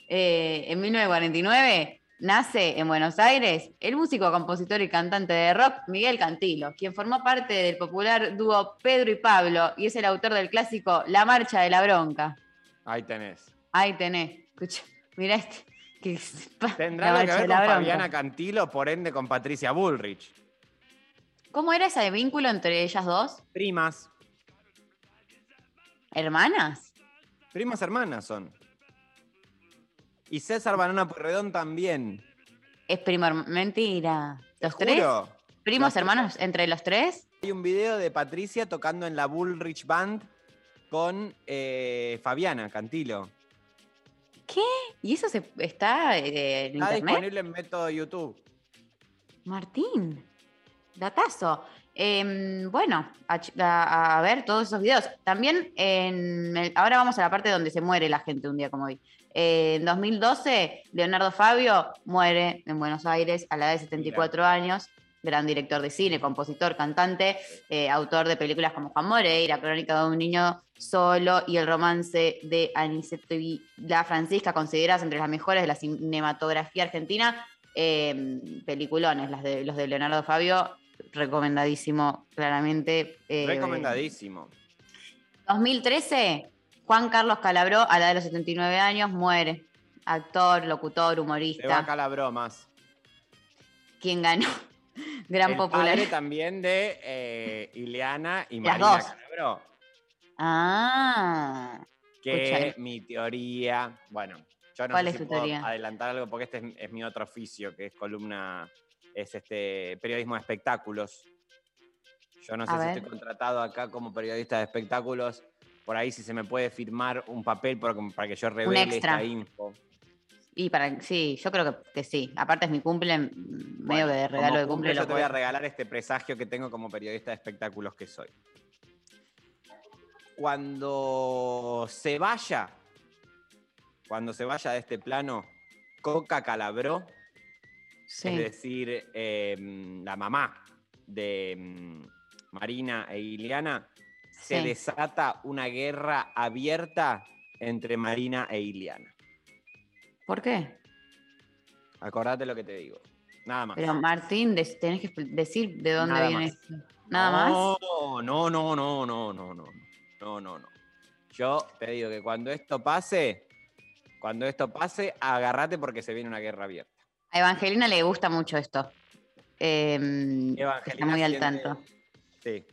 Eh, en 1949 nace en Buenos Aires el músico, compositor y cantante de rock Miguel Cantilo, quien formó parte del popular dúo Pedro y Pablo y es el autor del clásico La Marcha de la Bronca. Ahí tenés. Ahí tenés, escucha, mirá este. Que, Tendrá que Marcha ver de con la Bronca. Fabiana Cantilo, por ende con Patricia Bullrich. ¿Cómo era ese vínculo entre ellas dos? Primas. ¿Hermanas? Primas hermanas son. Y César Banana Pueyrredón también. Es primo Mentira. ¿Los Te tres? juro. ¿Primos Los tres. hermanos entre los tres? Hay un video de Patricia tocando en la Bullrich Band con eh, Fabiana Cantilo. ¿Qué? ¿Y eso se, está eh, en Está internet? disponible en método YouTube. Martín, datazo. Em, bueno, a, a- a ver todos esos videos. También, en el- ahora vamos a la parte donde se muere la gente un día como hoy. Eh, en 2012, Leonardo Fabio muere en Buenos Aires a la edad de 74 años. Gran director de cine, compositor, cantante, eh, autor de películas como Juan Moreira, Crónica de un niño solo y el romance de Aniceto y la Francisca, consideradas entre las mejores de la cinematografía argentina. Eh, peliculones, las de, los de Leonardo Fabio, recomendadísimo, claramente. eh, Recomendadísimo. 2013, Juan Carlos Calabró, a la edad de los 79 años, muere. Actor, locutor, humorista. acá la bromas. Quien ganó gran popularidad. también de eh, Ileana y Las Marina dos. Calabró. Ah. Que Escucha. mi teoría, bueno, yo no ¿Cuál sé es si tu puedo teoría? adelantar algo porque este es, es mi otro oficio, que es columna, es este periodismo de espectáculos. Yo no sé A si ver. estoy contratado acá como periodista de espectáculos. Por ahí si se me puede firmar un papel para, para que yo revele esta info. Y para, sí, yo creo que, que sí. Aparte es mi cumple, medio que de regalo de cumple. yo lo te voy a regalar este presagio que tengo como periodista de espectáculos que soy. Cuando se vaya, cuando se vaya de este plano, Coca Calabró, Sí. es decir, eh, la mamá de mm, Marina e Ileana, se Sí. desata una guerra abierta entre Marina e Ileana. ¿Por qué? Acordate lo que te digo. Nada más. Pero Martín, tenés que decir de dónde Nada viene más. esto. Nada más. No, no, no, no, no, no, no. No, no, no. Yo te digo que cuando esto pase, cuando esto pase, agárrate porque se viene una guerra abierta. A Evangelina le gusta mucho esto. Eh, está muy al tanto. Sí.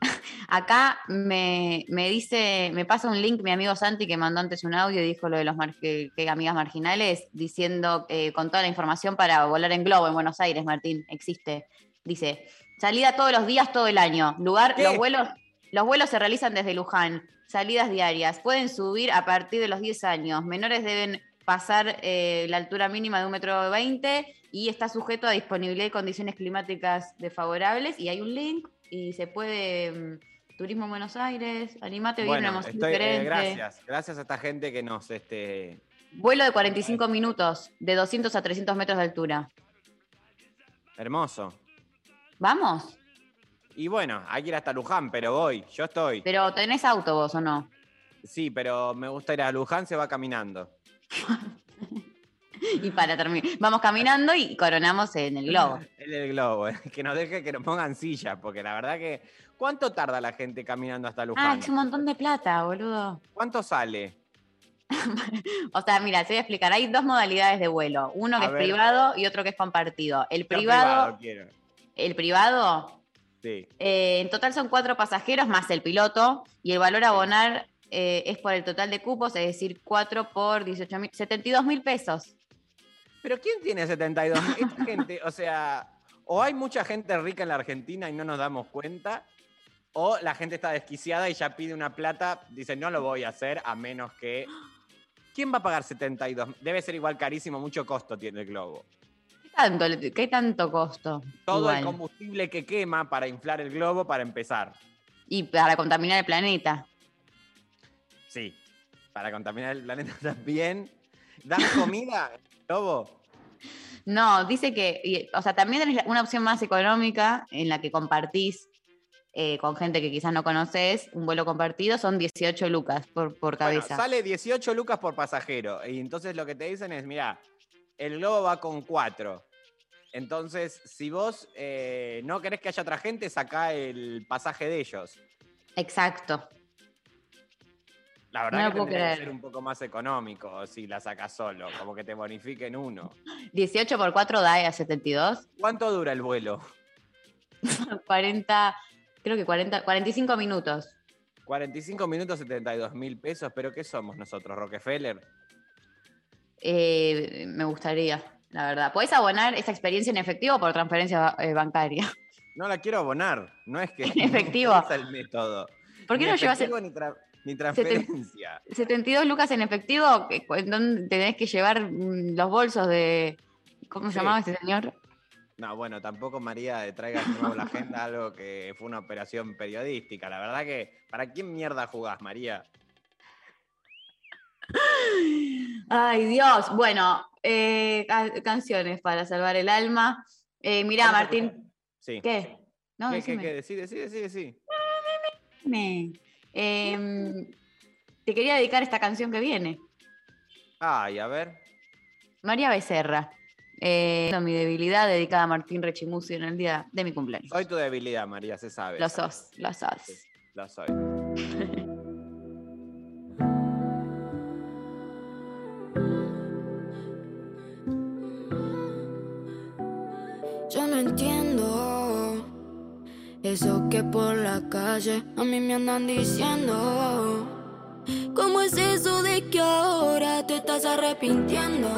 Acá me, me dice, me pasa un link mi amigo Santi que mandó antes un audio y dijo lo de los mar- que, que amigas marginales, diciendo eh, con toda la información para volar en globo en Buenos Aires, Martín, existe. Dice, salida todos los días, todo el año. Lugar, ¿Qué? los vuelos, los vuelos se realizan desde Luján. Salidas diarias. Pueden subir a partir de los 10 años. Menores deben pasar eh, la altura mínima de un metro veinte y está sujeto a disponibilidad y condiciones climáticas desfavorables. Y hay un link y se puede. mm, Turismo en Buenos Aires, animate una Bueno, emoción estoy, eh, gracias. Gracias a esta gente que nos, este, Vuelo de 45 minutos, de 200 a 300 metros de altura. hermoso. ¿Vamos? Y bueno, hay que ir hasta Luján, pero voy. Yo estoy. Pero tenés auto vos o no? Sí, pero me gusta ir a Luján, se va caminando. Y para terminar, vamos caminando y coronamos en el globo. En el globo, que nos deje que nos pongan sillas, porque la verdad que. ¿Cuánto tarda la gente caminando hasta Ah, Luján? es un montón de plata, boludo. ¿Cuánto sale? O sea, mira, te voy a explicar. Hay dos modalidades de vuelo. Uno que A es ver. privado y otro que es compartido. El Yo privado, quiero. el privado, Sí. eh, en total son cuatro pasajeros más el piloto y el valor a abonar eh, es por el total de cupos, es decir, 4 por 18 mil, 72 mil pesos. Pero ¿quién tiene 72? Esta gente, o sea, o hay mucha gente rica en la Argentina y no nos damos cuenta, o la gente está desquiciada y ya pide una plata, dice, no lo voy a hacer a menos que... ¿Quién va a pagar 72? Debe ser igual carísimo, mucho costo tiene el globo. ¿Qué tanto, qué tanto costo? Todo el combustible que quema para inflar el globo para empezar. Y para contaminar el planeta. Sí, para contaminar el planeta también. ¿Dan comida, globo? No, dice que, y- o sea, también tenés una opción más económica en la que compartís eh, con gente que quizás no conoces, un vuelo compartido, son 18 lucas por, por Bueno, cabeza. sale 18 lucas por pasajero. Y entonces lo que te dicen es, mira, el globo va con cuatro. Entonces, si vos eh, no querés que haya otra gente, sacá el pasaje de ellos. Exacto. La verdad No que que ser un poco más económico si la sacás solo, como que te bonifiquen uno. 18 por 4 da a 72. ¿Cuánto dura el vuelo? 40, creo que 40, 45 minutos. 45 minutos, 72 mil pesos, pero ¿qué somos nosotros, Rockefeller? Eh, me gustaría, la verdad. ¿Podés abonar esa experiencia en efectivo por transferencia eh, bancaria? No la quiero abonar, no es que... En efectivo. no es el método. ¿Por qué Ni no llevas Ni, tra- ni transferencia. 72 lucas en efectivo, en donde tenés que llevar mm, los bolsos de. ¿Cómo se Sí. llamaba este señor? No, bueno, tampoco María traiga de nuevo la agenda algo que fue una operación periodística. La verdad que, ¿para quién mierda jugás, María? Ay, Dios. Bueno, eh, ca- canciones para salvar el alma. Eh, mirá, Martín. Sí. ¿Qué? No, ¿Qué, qué, qué? Decí, decí, decí, decí. Me- em, te quería dedicar esta canción que viene. Ay, a ver. María Becerra. Eh, mi debilidad dedicada a Martín Rechimusi en el día de mi cumpleaños. Soy tu debilidad, María, se sabe. Lo sos, lo sos. Lo soy. eso que por la calle a mí me andan diciendo. ¿Cómo es eso de que ahora te estás arrepintiendo?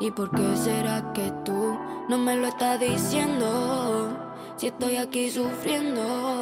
¿Y por qué será que tú no me lo estás diciendo? Si estoy aquí sufriendo.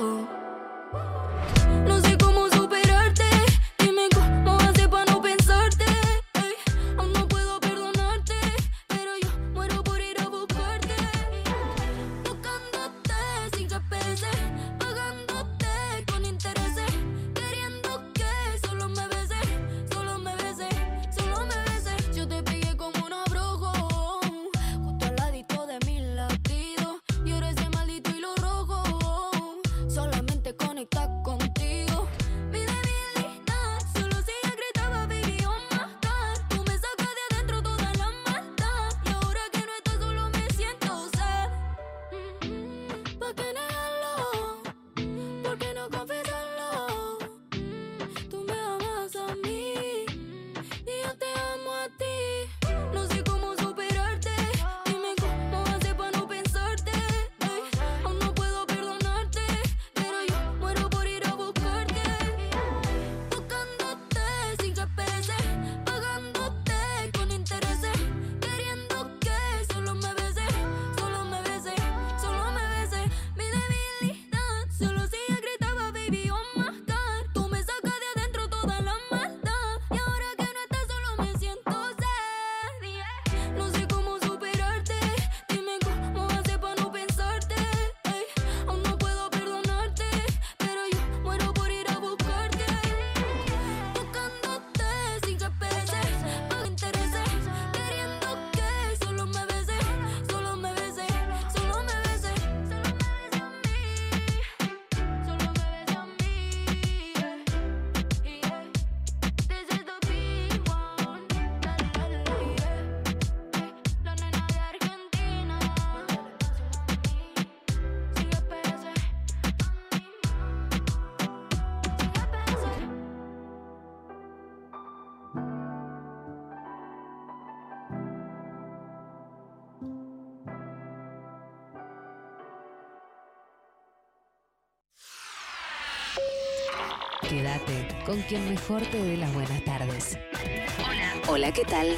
Quédate con quien mejor te dé las buenas tardes. Hola. Hola, ¿qué tal?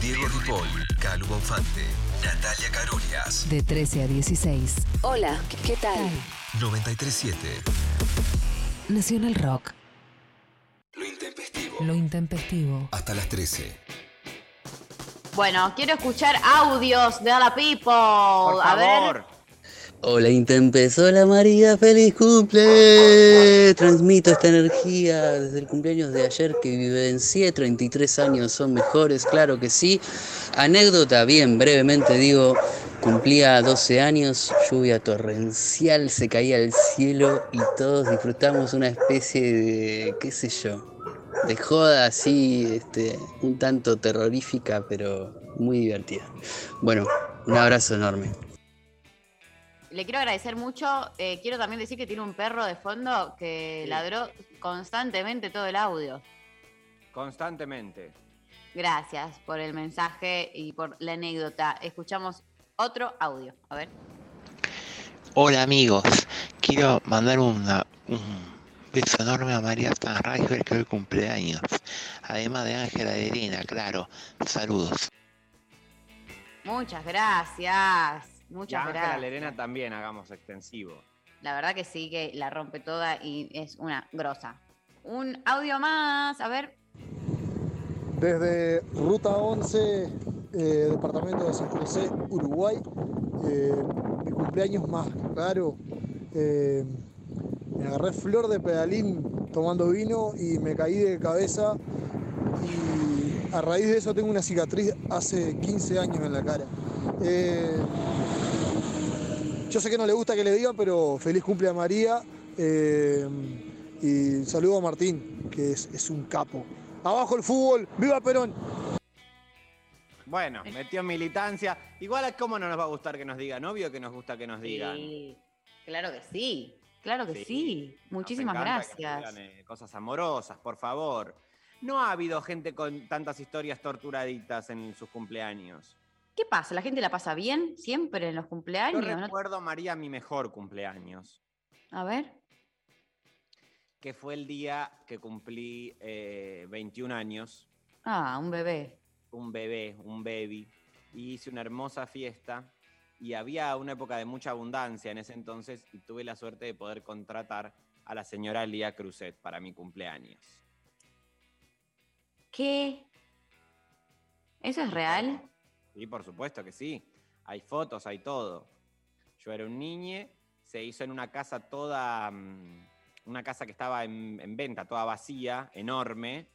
Diego Ripoll, Calu Bonfante, Natalia Carolias. De 13 a 16. Hola, ¿qué tal? 937. Nacional Rock. Lo intempestivo. Lo intempestivo. Hasta las 13. Bueno, quiero escuchar audios de la people. Por A ver. Hola Intempes, hola María, feliz cumple. Transmito esta energía desde el cumpleaños de ayer que vivencié, 33 años son mejores, claro que sí. Anécdota, bien, brevemente digo, cumplía 12 años, lluvia torrencial, se caía al cielo y todos disfrutamos una especie de, qué sé yo, de joda así, este, un tanto terrorífica, pero muy divertida. Bueno, un abrazo enorme. Le quiero agradecer mucho. Eh, quiero también decir que tiene un perro de fondo que ladró constantemente todo el audio. Constantemente. Gracias por el mensaje y por la anécdota. Escuchamos otro audio. A ver. Hola amigos, quiero mandar una- un beso enorme a María Stanraifer que hoy cumpleaños. Además de Ángela de Elena, claro. Saludos. Muchas gracias. Y Muchas Ángela gracias. Lerena también hagamos extensivo. La verdad que sí, que la rompe toda y es una grosa. Un audio más. A ver. Desde Ruta 11, eh, departamento de San José, Uruguay, eh, mi cumpleaños más raro. eh, me agarré flor de pedalín tomando vino y me caí de cabeza y a raíz de eso tengo una cicatriz hace 15 años en la cara. Eh, yo sé que no le gusta que le diga, pero feliz cumple a María eh, y saludo a Martín, que es, es un capo. Abajo el fútbol, viva Perón. Bueno, metió militancia. Igual a cómo no nos va a gustar que nos digan, obvio que nos gusta que nos digan. Sí, claro que sí. Claro que Sí, sí. Nos Muchísimas encanta que nos gracias. digan, eh, cosas amorosas, por favor. No ha habido gente con tantas historias torturaditas en sus cumpleaños. ¿Qué pasa? ¿La gente la pasa bien siempre en los Yo cumpleaños? ¿no? recuerdo, María, mi mejor cumpleaños, A ver. que fue el día que cumplí eh, 21 años, Ah, un bebé. un bebé, un baby, y hice una hermosa fiesta. Y había una época de mucha abundancia en ese entonces y tuve la suerte de poder contratar a la señora Lía Cruzet para mi cumpleaños. ¿Qué? ¿Eso es real? Sí, por supuesto que sí. Hay fotos, hay todo. Yo era un niño, se hizo en una casa toda, mm, una casa que estaba en, en venta, toda vacía, enorme,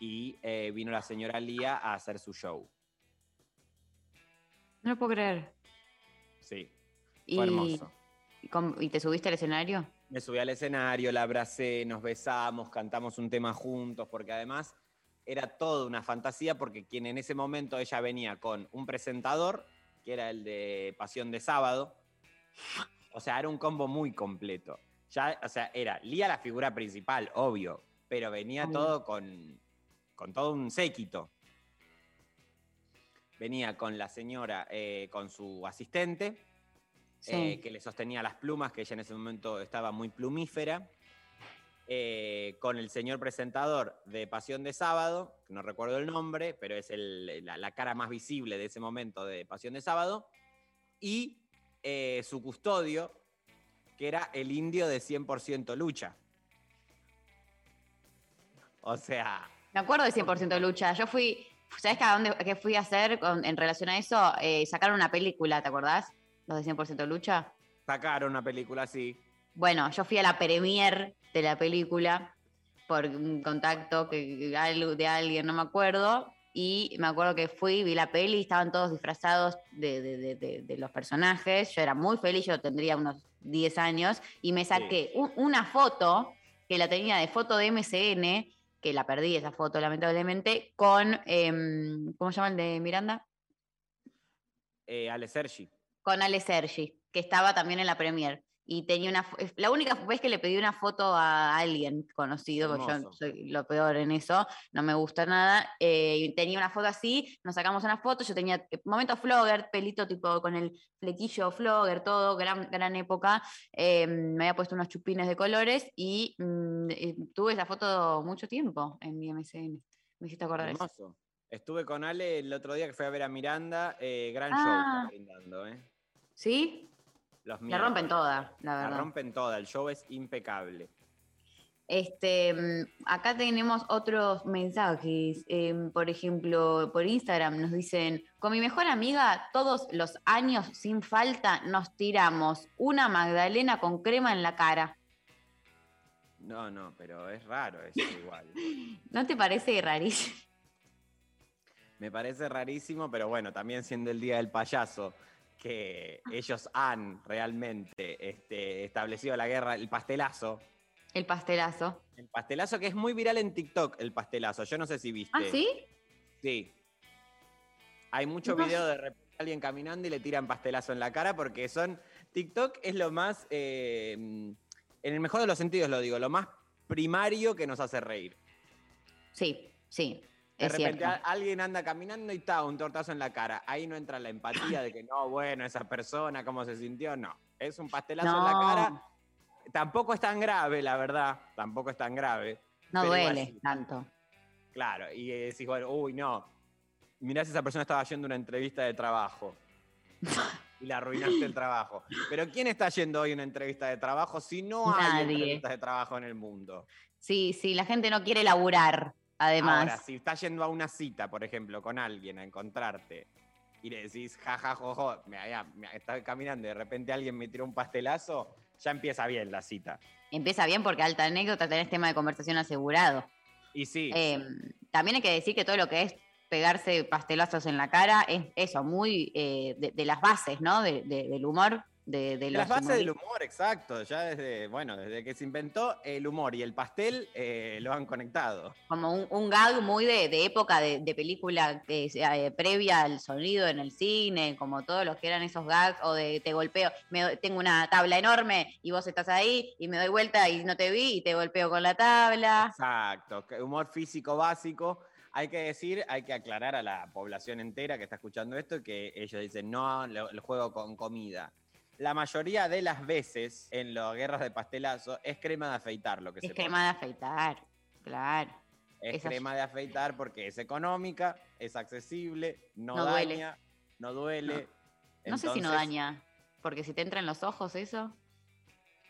y eh, vino la señora Lía a hacer su show. No lo puedo creer. Sí, Y, fue hermoso. y com- ¿Y te subiste al escenario? Me subí al escenario, la abracé, nos besamos, cantamos un tema juntos, porque además era toda una fantasía, porque quien en ese momento ella venía con un presentador, que era el de Pasión de Sábado. O sea, era un combo muy completo. Ya, o sea, era Lía la figura principal, obvio, pero venía Obvio. todo con, con todo un séquito. Venía con la señora, eh, con su asistente, Sí. eh, que le sostenía las plumas, que ella en ese momento estaba muy plumífera, eh, con el señor presentador de Pasión de Sábado, no recuerdo el nombre, pero es el- la, la cara más visible de ese momento de Pasión de Sábado, y eh, su custodio, que era el indio de 100% lucha. O sea, Me acuerdo de 100% lucha. Yo fui, ¿sabes qué, a dónde, qué fui a hacer con- en relación a eso? Eh, sacaron una película, ¿te acordás? Los de 100% lucha. sacaron una película así. Bueno, yo fui a la premier de la película por un contacto que, algo de alguien, no me acuerdo. Y me acuerdo que fui, vi la peli, estaban todos disfrazados de, de- de- de- de los personajes. Yo era muy feliz, yo tendría unos 10 años. Y me saqué un- una foto que la tenía de foto de MCN, que la perdí esa foto lamentablemente, con, em, ¿cómo se llama el de Miranda? Eh, Ale Sergi. con Ale Sergi, que estaba también en la premier. Y tenía una, la única vez que le pedí una foto a alguien conocido, porque yo soy lo peor en eso, no me gusta nada, eh, y tenía una foto así, nos sacamos una foto, yo tenía eh, momento flogger, pelito tipo con el flequillo flogger, todo, gran, gran época, eh, me había puesto unos chupines de colores y mm, tuve esa foto mucho tiempo en mi MSN. Me hiciste acordar eso. Hermoso. Estuve con Ale el otro día que fui a ver a Miranda. eh, gran Ah. show está brindando, ¿eh? ¿Sí? Los La rompen toda, la La verdad. rompen toda. El show es impecable. Este, mm, acá tenemos otros mensajes. em, por ejemplo, por Instagram nos dicen: Con mi mejor amiga, todos los años, sin falta, nos tiramos una magdalena con crema en la cara. No, no, pero es raro eso igual. ¿No te parece rarísimo? Me parece rarísimo, pero bueno, también siendo el día del payaso, que ellos han realmente este, establecido la guerra, el pastelazo. El pastelazo. El pastelazo que es muy viral en TikTok, el pastelazo. Yo no sé si viste. ¿Ah, sí? Sí. Hay mucho No. video de repente alguien caminando y le tiran pastelazo en la cara porque son. TikTok es lo más. eh, en el mejor de los sentidos lo digo, lo más primario que nos hace reír. Sí, sí. De es repente cierto. alguien anda caminando y está un tortazo en la cara. Ahí no entra la empatía de que no, bueno, esa persona, cómo se sintió. No. Es un pastelazo en la cara. Tampoco es tan grave, la verdad. Tampoco es tan grave. No duele tanto. Claro, y decís, bueno, uy, no. Mirá si esa persona estaba yendo a una entrevista de trabajo. y le arruinaste el trabajo. Pero ¿quién está yendo hoy a una entrevista de trabajo si no hay Nadie. entrevistas de trabajo en el mundo? Sí, sí, la gente no quiere laburar, además. Ahora, si estás yendo a una cita, por ejemplo, con alguien a encontrarte y le decís, jaja, jojo, me, ya, me- estaba caminando y de repente alguien me tiró un pastelazo, ya empieza bien la cita. Empieza bien porque alta anécdota tenés tema de conversación asegurado. Y sí, Eh, también hay que decir que todo lo que es pegarse pastelazos en la cara es eso, muy eh, de, de las bases, ¿no? De- de- del humor. De, de las bases del humor, exacto. Ya desde, bueno, desde que se inventó el humor y el pastel, eh, lo han conectado. Como un, un gag muy de, de época de, de película que sea, eh, previa al sonido en el cine, como todos los que eran esos gags, o de te golpeo, me tengo una tabla enorme y vos estás ahí y me doy vuelta y no te vi y te golpeo con la tabla. Exacto, humor físico básico. Hay que decir, hay que aclarar a la población entera que está escuchando esto que ellos dicen, no, lo, lo juego con comida. La mayoría de las veces en las guerras de pastelazo es crema de afeitar lo que Es se crema de afeitar, claro. Es crema de afeitar porque es económica, es accesible, no, No duele. daña, no duele. No sé si no daña, porque si te entra en los ojos eso.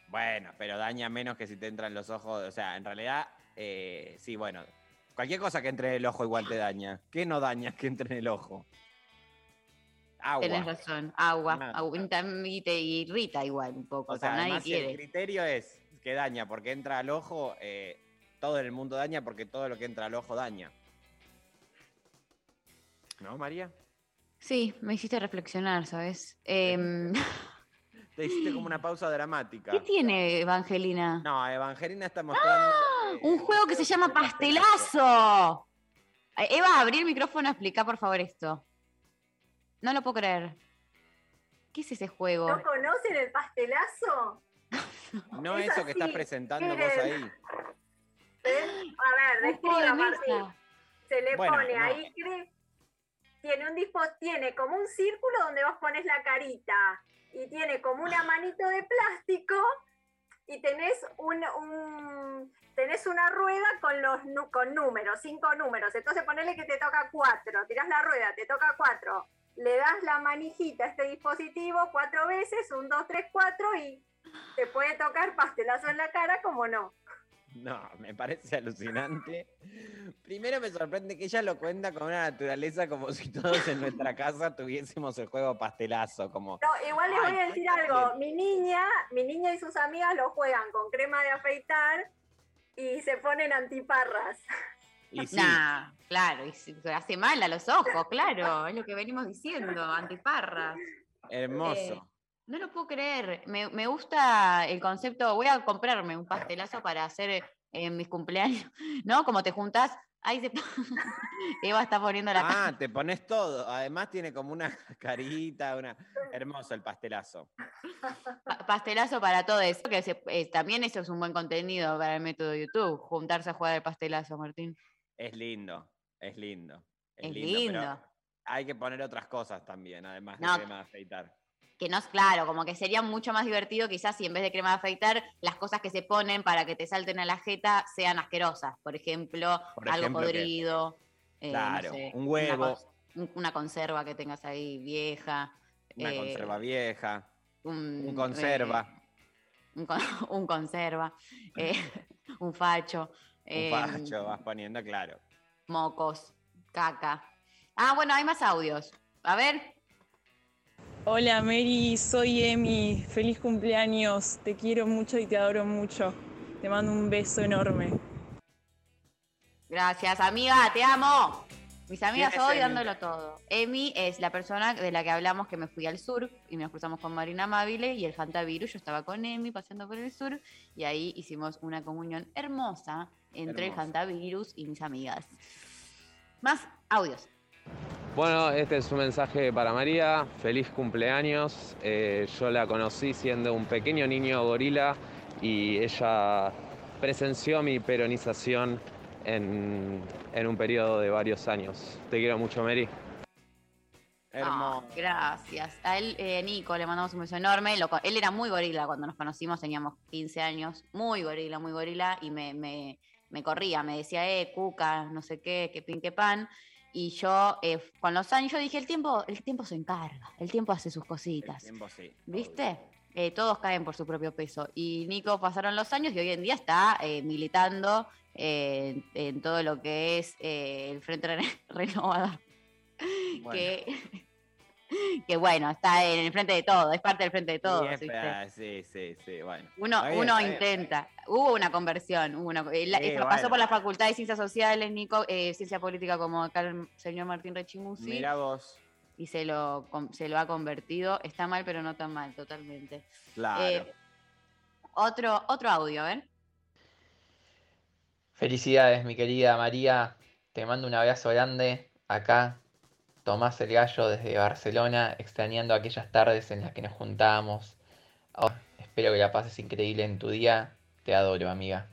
Bueno, pero daña menos que si te entra en los ojos. O sea, en realidad, eh, sí, bueno. Cualquier cosa que entre en el ojo igual te daña. ¿Qué no daña que entre en el ojo? Agua. Tenés razón, agua, agüita y te irrita igual un poco, O sea, nadie además si el quiere. criterio es que daña porque entra al ojo, eh, todo en el mundo daña porque todo lo que entra al ojo daña. ¿No, María? Sí, me hiciste reflexionar, ¿sabes? Em, Te hiciste como una pausa dramática. ¿Qué tiene Evangelina? No, Evangelina está mostrando. eh, Un juego que se llama Pastelazo. Eh, Eva, abrí el micrófono, explica por favor esto. No lo puedo creer. ¿Qué es ese juego? ¿No conocen el pastelazo? No Es eso que estás presentando vos ahí. A ver, describa, Martín. Se le Bueno, pone no. ahí, tiene un dispo, tiene como un círculo donde vos pones la carita y tiene como una manito de plástico y tenés un, un- tenés una rueda con los con números, cinco números. Entonces ponele que te toca cuatro, tirás la rueda, te toca cuatro, le das la manijita a este dispositivo cuatro veces, un, dos, tres, cuatro y te puede tocar pastelazo en la cara, como no. No, me parece alucinante. Primero me sorprende que ella lo cuenta con una naturaleza como si todos en nuestra casa tuviésemos el juego pastelazo, como No, igual les voy a decir algo. Mi niña, mi niña y sus amigas lo juegan con crema de afeitar y se ponen antiparras. y sí, Nah, claro, y se- hace mal a los ojos, claro, es lo que venimos diciendo, antiparras. hermoso. Eh, no lo puedo creer, me, me gusta el concepto, voy a comprarme un pastelazo para hacer en mis cumpleaños, ¿no? Como te juntas Ahí se Eva está poniendo la Ah, te pones todo. Además tiene como una carita, una hermoso el pastelazo. pa- pastelazo para todo eso. Que se- eh, también eso es un buen contenido para el método YouTube, juntarse a jugar el pastelazo, Martín. Es lindo, es lindo. Es, Es lindo, pero hay que poner otras cosas también, además de No. crema de afeitar. Que no es claro, como que sería mucho más divertido quizás si en vez de crema de afeitar, las cosas que se ponen para que te salten a la jeta sean asquerosas. Por ejemplo, Por algo podrido. eh, no Claro, sé, un una huevo. Una conserva que tengas ahí vieja. Una eh, conserva vieja, un, un conserva, un, con- un conserva, eh, un facho, un eh, facho, vas poniendo, claro. Mocos, caca. Ah, bueno, hay más audios. A ver, Hola Mary, soy Emi. Feliz cumpleaños. Te quiero mucho y te adoro mucho. Te mando un beso enorme. gracias, amiga, te amo. Mis amigas ¿Quién es hoy dándolo todo. Emi es la persona de la que hablamos que me fui al sur y nos cruzamos con Marina Amabile y el Fantavirus. Yo estaba con Emi paseando por el sur y ahí hicimos una comunión hermosa entre el Hermosa. Fantavirus y mis amigas. Más audios. Bueno, este es un mensaje para María. Feliz cumpleaños. Eh, yo la conocí siendo un pequeño niño gorila y ella presenció mi peronización en, en un periodo de varios años. Te quiero mucho, Mary. Ah, gracias. A él, eh, Nico, le mandamos un beso enorme. Lo él era muy gorila cuando nos conocimos, teníamos 15 años. Muy gorila, muy gorila. Y me, me- me corría, me decía, eh, cuca, no sé qué, que pin, que pan. Y yo, eh, con los años, yo dije, el tiempo, el tiempo se encarga, el tiempo hace sus cositas. Tiempo sí. ¿Viste? Eh, todos caen por su propio peso. Y Nico pasaron los años y hoy en día está eh, militando eh, en, en todo lo que es el Frente Renovador. Que, que bueno, está en el frente de todo, es parte del frente de todo. Sí, espera, sí, sí, sí, bueno. Uno, Está bien, uno está bien. intenta. Hubo una conversión. Hubo una, eh, la- Sí, eh, pasó por la Facultad de Ciencias Sociales, Nico, eh, Ciencia Política, como acá el señor Martín Rechimusi. Mira vos. Y se lo, se lo ha convertido. Está mal, pero no tan mal, totalmente. Claro. Eh, otro, otro audio, a ver. Felicidades, mi querida María. Te mando un abrazo grande. Acá, Tomás el Gallo desde Barcelona, extrañando aquellas tardes en las que nos juntábamos. Oh, espero que la pases increíble en tu día. Te adoro, amiga.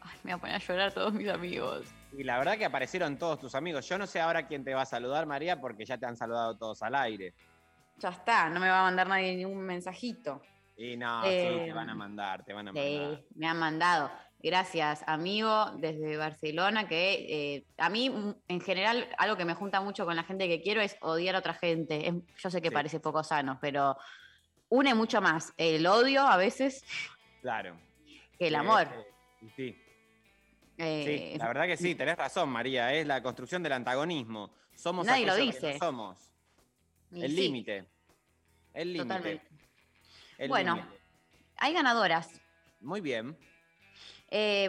Ay, me voy a poner a llorar todos mis amigos. Y la verdad que aparecieron todos tus amigos. Yo no sé ahora quién te va a saludar, María, porque ya te han saludado todos al aire. Ya está, no me va a mandar nadie ningún mensajito. Y no, Eh, sí, te van a mandar, te van a mandar. Sí, me han mandado. Gracias, amigo, desde Barcelona, que eh, a mí, mm, en general, algo que me junta mucho con la gente que quiero es odiar a otra gente. Es- yo sé que Sí. parece poco sano, pero une mucho más el odio a veces Claro. que el Sí, amor. sí, Sí, Eh, sí, la verdad que sí, tenés razón, María. Es la construcción del antagonismo. Somos Nadie lo que dice. no somos. El límite. El límite. Bueno, límite. hay ganadoras. Muy bien. Eh,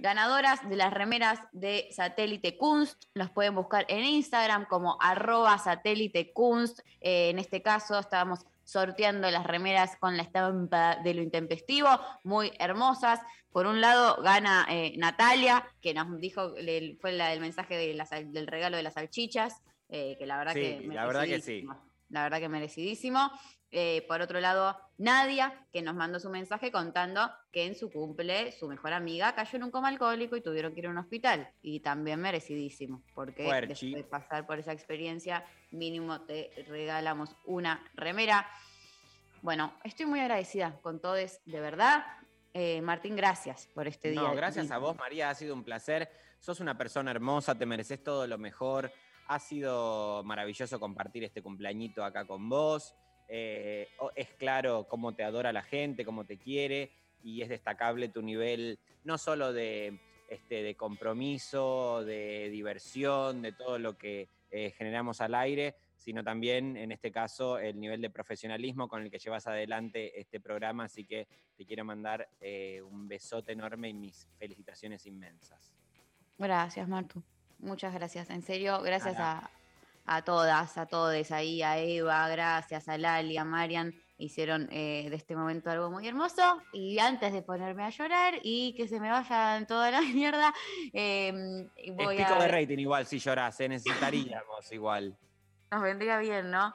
ganadoras de las remeras de Satélite Kunst. Los pueden buscar en Instagram como arroba satélite Kunst. Eh, en este caso estábamos sorteando las remeras con la estampa de lo intempestivo, muy hermosas. Por un lado gana eh, Natalia, que nos dijo, le- fue la del mensaje de la sal- del regalo de las salchichas, eh, que la verdad Sí, que la verdad que sí. La verdad que merecidísimo. Eh, por otro lado, Nadia, que nos mandó su mensaje contando que en su cumple su mejor amiga cayó en un coma alcohólico y tuvieron que ir a un hospital. Y también merecidísimo, porque Fuerchi. después de pasar por esa experiencia, mínimo te regalamos una remera. Bueno, estoy muy agradecida con todos, de verdad. Eh, Martín, gracias por este día. No, gracias a vos, María, ha sido un placer. Sos una persona hermosa, te mereces todo lo mejor. Ha sido maravilloso compartir este cumpleañito acá con vos. Eh, es claro cómo te adora la gente, cómo te quiere, y es destacable tu nivel, no solo de, este, de compromiso, de diversión, de todo lo que eh, generamos al aire, sino también, en este caso, el nivel de profesionalismo con el que llevas adelante este programa. Así que te quiero mandar eh, un besote enorme y mis felicitaciones inmensas. Gracias, Martu. Muchas gracias. En serio, gracias a, a todas, a todos ahí, a Eva, gracias, a Lali, a Marian, hicieron eh, de este momento algo muy hermoso. Y antes de ponerme a llorar y que se me vayan toda la mierda, eh, Es voy pico a... de rating igual si llorás, ¿eh? necesitaríamos igual. Nos vendría bien, ¿no?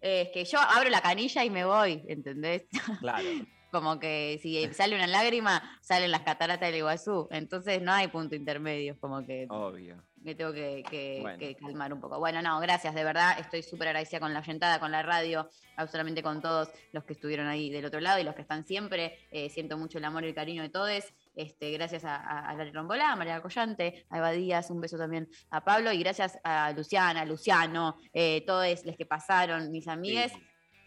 Es que yo abro la canilla y me voy, ¿entendés? Claro. Como que si sale una lágrima, salen las cataratas del Iguazú. Entonces no hay punto intermedio, como que Obvio. Me tengo que, que- Bueno. que calmar un poco. Bueno, no, gracias, de verdad. Estoy súper agradecida con la oyentada, con la radio, absolutamente con todos los que estuvieron ahí del otro lado y los que están siempre. Eh, siento mucho el amor y el cariño de todos. Este, gracias a, a, a Lali Rombolá, a María Collante, a Eva Díaz, un beso también a Pablo y gracias a Luciana, Luciano, eh, todos los que pasaron, mis amigues.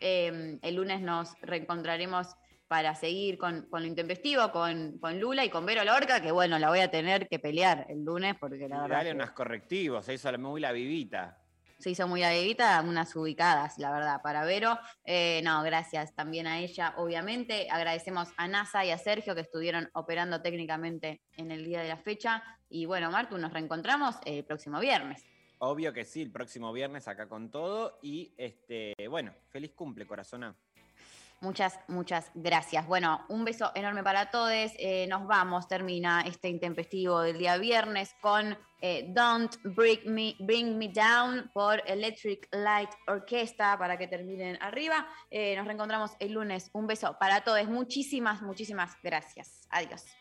Eh, el lunes nos reencontraremos para seguir con, con lo intempestivo, con, con Lula y con Vero Lorca, que bueno, la voy a tener que pelear el lunes porque la Y verdad dale que unos correctivos, se hizo muy la vivita. se hizo muy aguita, unas ubicadas, la verdad, para Vero. Eh, no, gracias también a ella, obviamente. Agradecemos a NASA y a Sergio que estuvieron operando técnicamente en el día de la fecha. Y bueno, Martu, nos reencontramos el próximo viernes. Obvio que sí, el próximo viernes acá con todo. Y este, bueno, feliz cumple, corazona. Muchas, muchas gracias. Bueno, un beso enorme para todos. Eh, nos vamos, termina este intempestivo del día viernes con eh, Don't Bring Me, Bring Me Down por Electric Light Orchestra para que terminen arriba. Eh, nos reencontramos el lunes. Un beso para todos. Muchísimas, muchísimas gracias. Adiós.